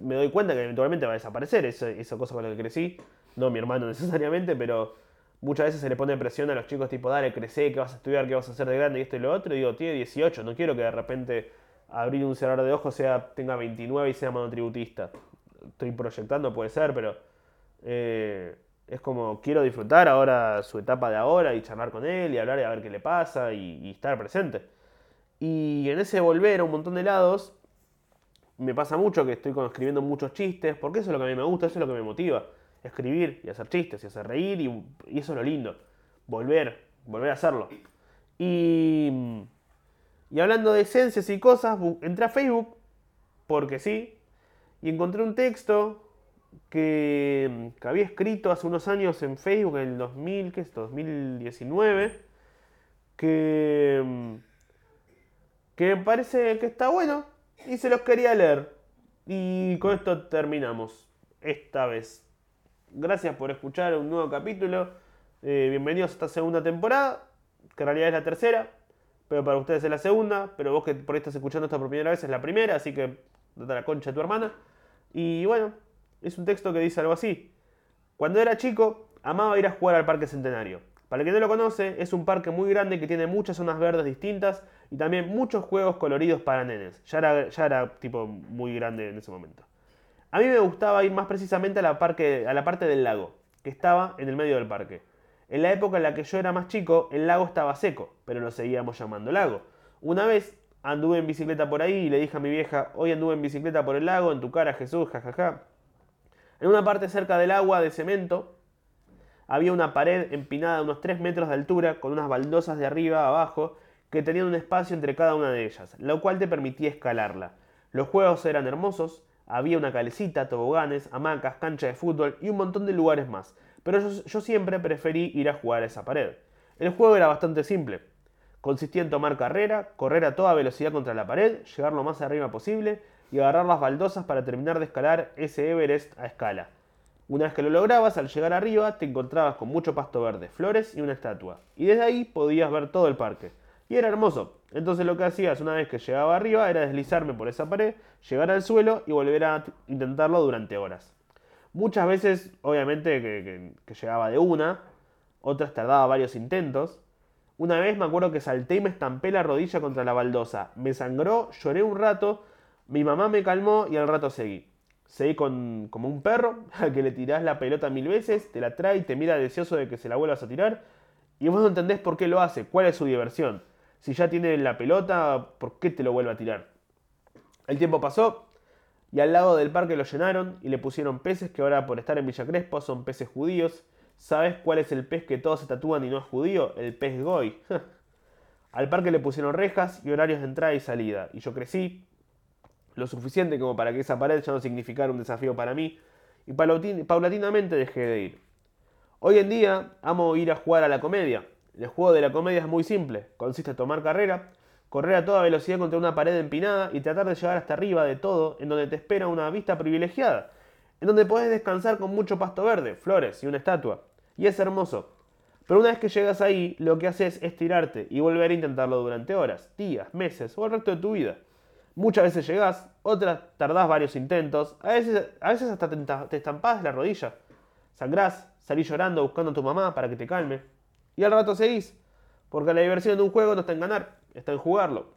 me doy cuenta que eventualmente va a desaparecer esa, cosa con la que crecí, no mi hermano necesariamente, pero muchas veces se le pone presión a los chicos tipo, dale, crece, ¿qué vas a estudiar, qué vas a hacer de grande y esto y lo otro, y digo, tiene 18, no quiero que de repente abrir un cerrar de ojos sea, tenga 29 y sea monotributista estoy proyectando, puede ser, pero eh, es como quiero disfrutar ahora su etapa de ahora y charlar con él y hablar y a ver qué le pasa y, estar presente. Y en ese volver a un montón de lados, me pasa mucho que estoy escribiendo muchos chistes, porque eso es lo que a mí me gusta, eso es lo que me motiva. Escribir y hacer chistes y hacer reír y, eso es lo lindo. Volver, volver a hacerlo. Y, y hablando de esencias y cosas, entré a Facebook, porque sí, y encontré un texto que, había escrito hace unos años en Facebook, en el 2000, ¿qué es 2019, que, que me parece que está bueno y se los quería leer. Y con esto terminamos esta vez. Gracias por escuchar un nuevo capítulo. Eh, bienvenidos a esta segunda temporada, que en realidad es la tercera, pero para ustedes es la segunda. Pero vos que por ahí estás escuchando esta por primera vez es la primera, así que date la concha a tu hermana. Y bueno, es un texto que dice algo así. Cuando era chico, amaba ir a jugar al Parque Centenario. Para el que no lo conoce, es un parque muy grande que tiene muchas zonas verdes distintas y también muchos juegos coloridos para nenes. Ya era, ya era tipo muy grande en ese momento. A mí me gustaba ir más precisamente a la, a la parte del lago, que estaba en el medio del parque. En la época en la que yo era más chico, el lago estaba seco, pero lo seguíamos llamando lago. Una vez Anduve en bicicleta por ahí y le dije a mi vieja, hoy anduve en bicicleta por el lago, en tu cara Jesús, jajaja. En una parte cerca del agua de cemento había una pared empinada a unos 3 metros de altura con unas baldosas de arriba a abajo que tenían un espacio entre cada una de ellas, lo cual te permitía escalarla. Los juegos eran hermosos, había una calecita, toboganes, hamacas, cancha de fútbol y un montón de lugares más, pero yo, yo siempre preferí ir a jugar a esa pared. El juego era bastante simple, Consistía en tomar carrera, correr a toda velocidad contra la pared, llegar lo más arriba posible y agarrar las baldosas para terminar de escalar ese Everest a escala. Una vez que lo lograbas, al llegar arriba te encontrabas con mucho pasto verde, flores y una estatua. Y desde ahí podías ver todo el parque. Y era hermoso. Entonces lo que hacías una vez que llegaba arriba era deslizarme por esa pared, llegar al suelo y volver a intentarlo durante horas. Muchas veces, obviamente, que, que llegaba de una, otras tardaba varios intentos. Una vez me acuerdo que salté y me estampé la rodilla contra la baldosa. Me sangró, lloré un rato, mi mamá me calmó y al rato seguí. Seguí con, como un perro al que le tirás la pelota mil veces, te la trae y te mira deseoso de que se la vuelvas a tirar. Y vos no entendés por qué lo hace, cuál es su diversión. Si ya tiene la pelota, ¿por qué te lo vuelve a tirar? El tiempo pasó y al lado del parque lo llenaron y le pusieron peces que ahora por estar en Villa Crespo son peces judíos. ¿Sabes cuál es el pez que todos se tatúan y no es judío? El pez goy. al parque le pusieron rejas y horarios de entrada y salida. Y yo crecí, lo suficiente como para que esa pared ya no significara un desafío para mí, y paulatinamente dejé de ir. Hoy en día amo ir a jugar a la comedia. El juego de la comedia es muy simple, consiste en tomar carrera, correr a toda velocidad contra una pared empinada y tratar de llegar hasta arriba de todo, en donde te espera una vista privilegiada, en donde puedes descansar con mucho pasto verde, flores y una estatua. Y es hermoso. Pero una vez que llegas ahí, lo que haces es tirarte y volver a intentarlo durante horas, días, meses o el resto de tu vida. Muchas veces llegás, otras tardás varios intentos, a veces, a veces hasta te, te estampás la rodilla. Sangrás, salís llorando buscando a tu mamá para que te calme. Y al rato seguís, porque la diversión de un juego no está en ganar, está en jugarlo.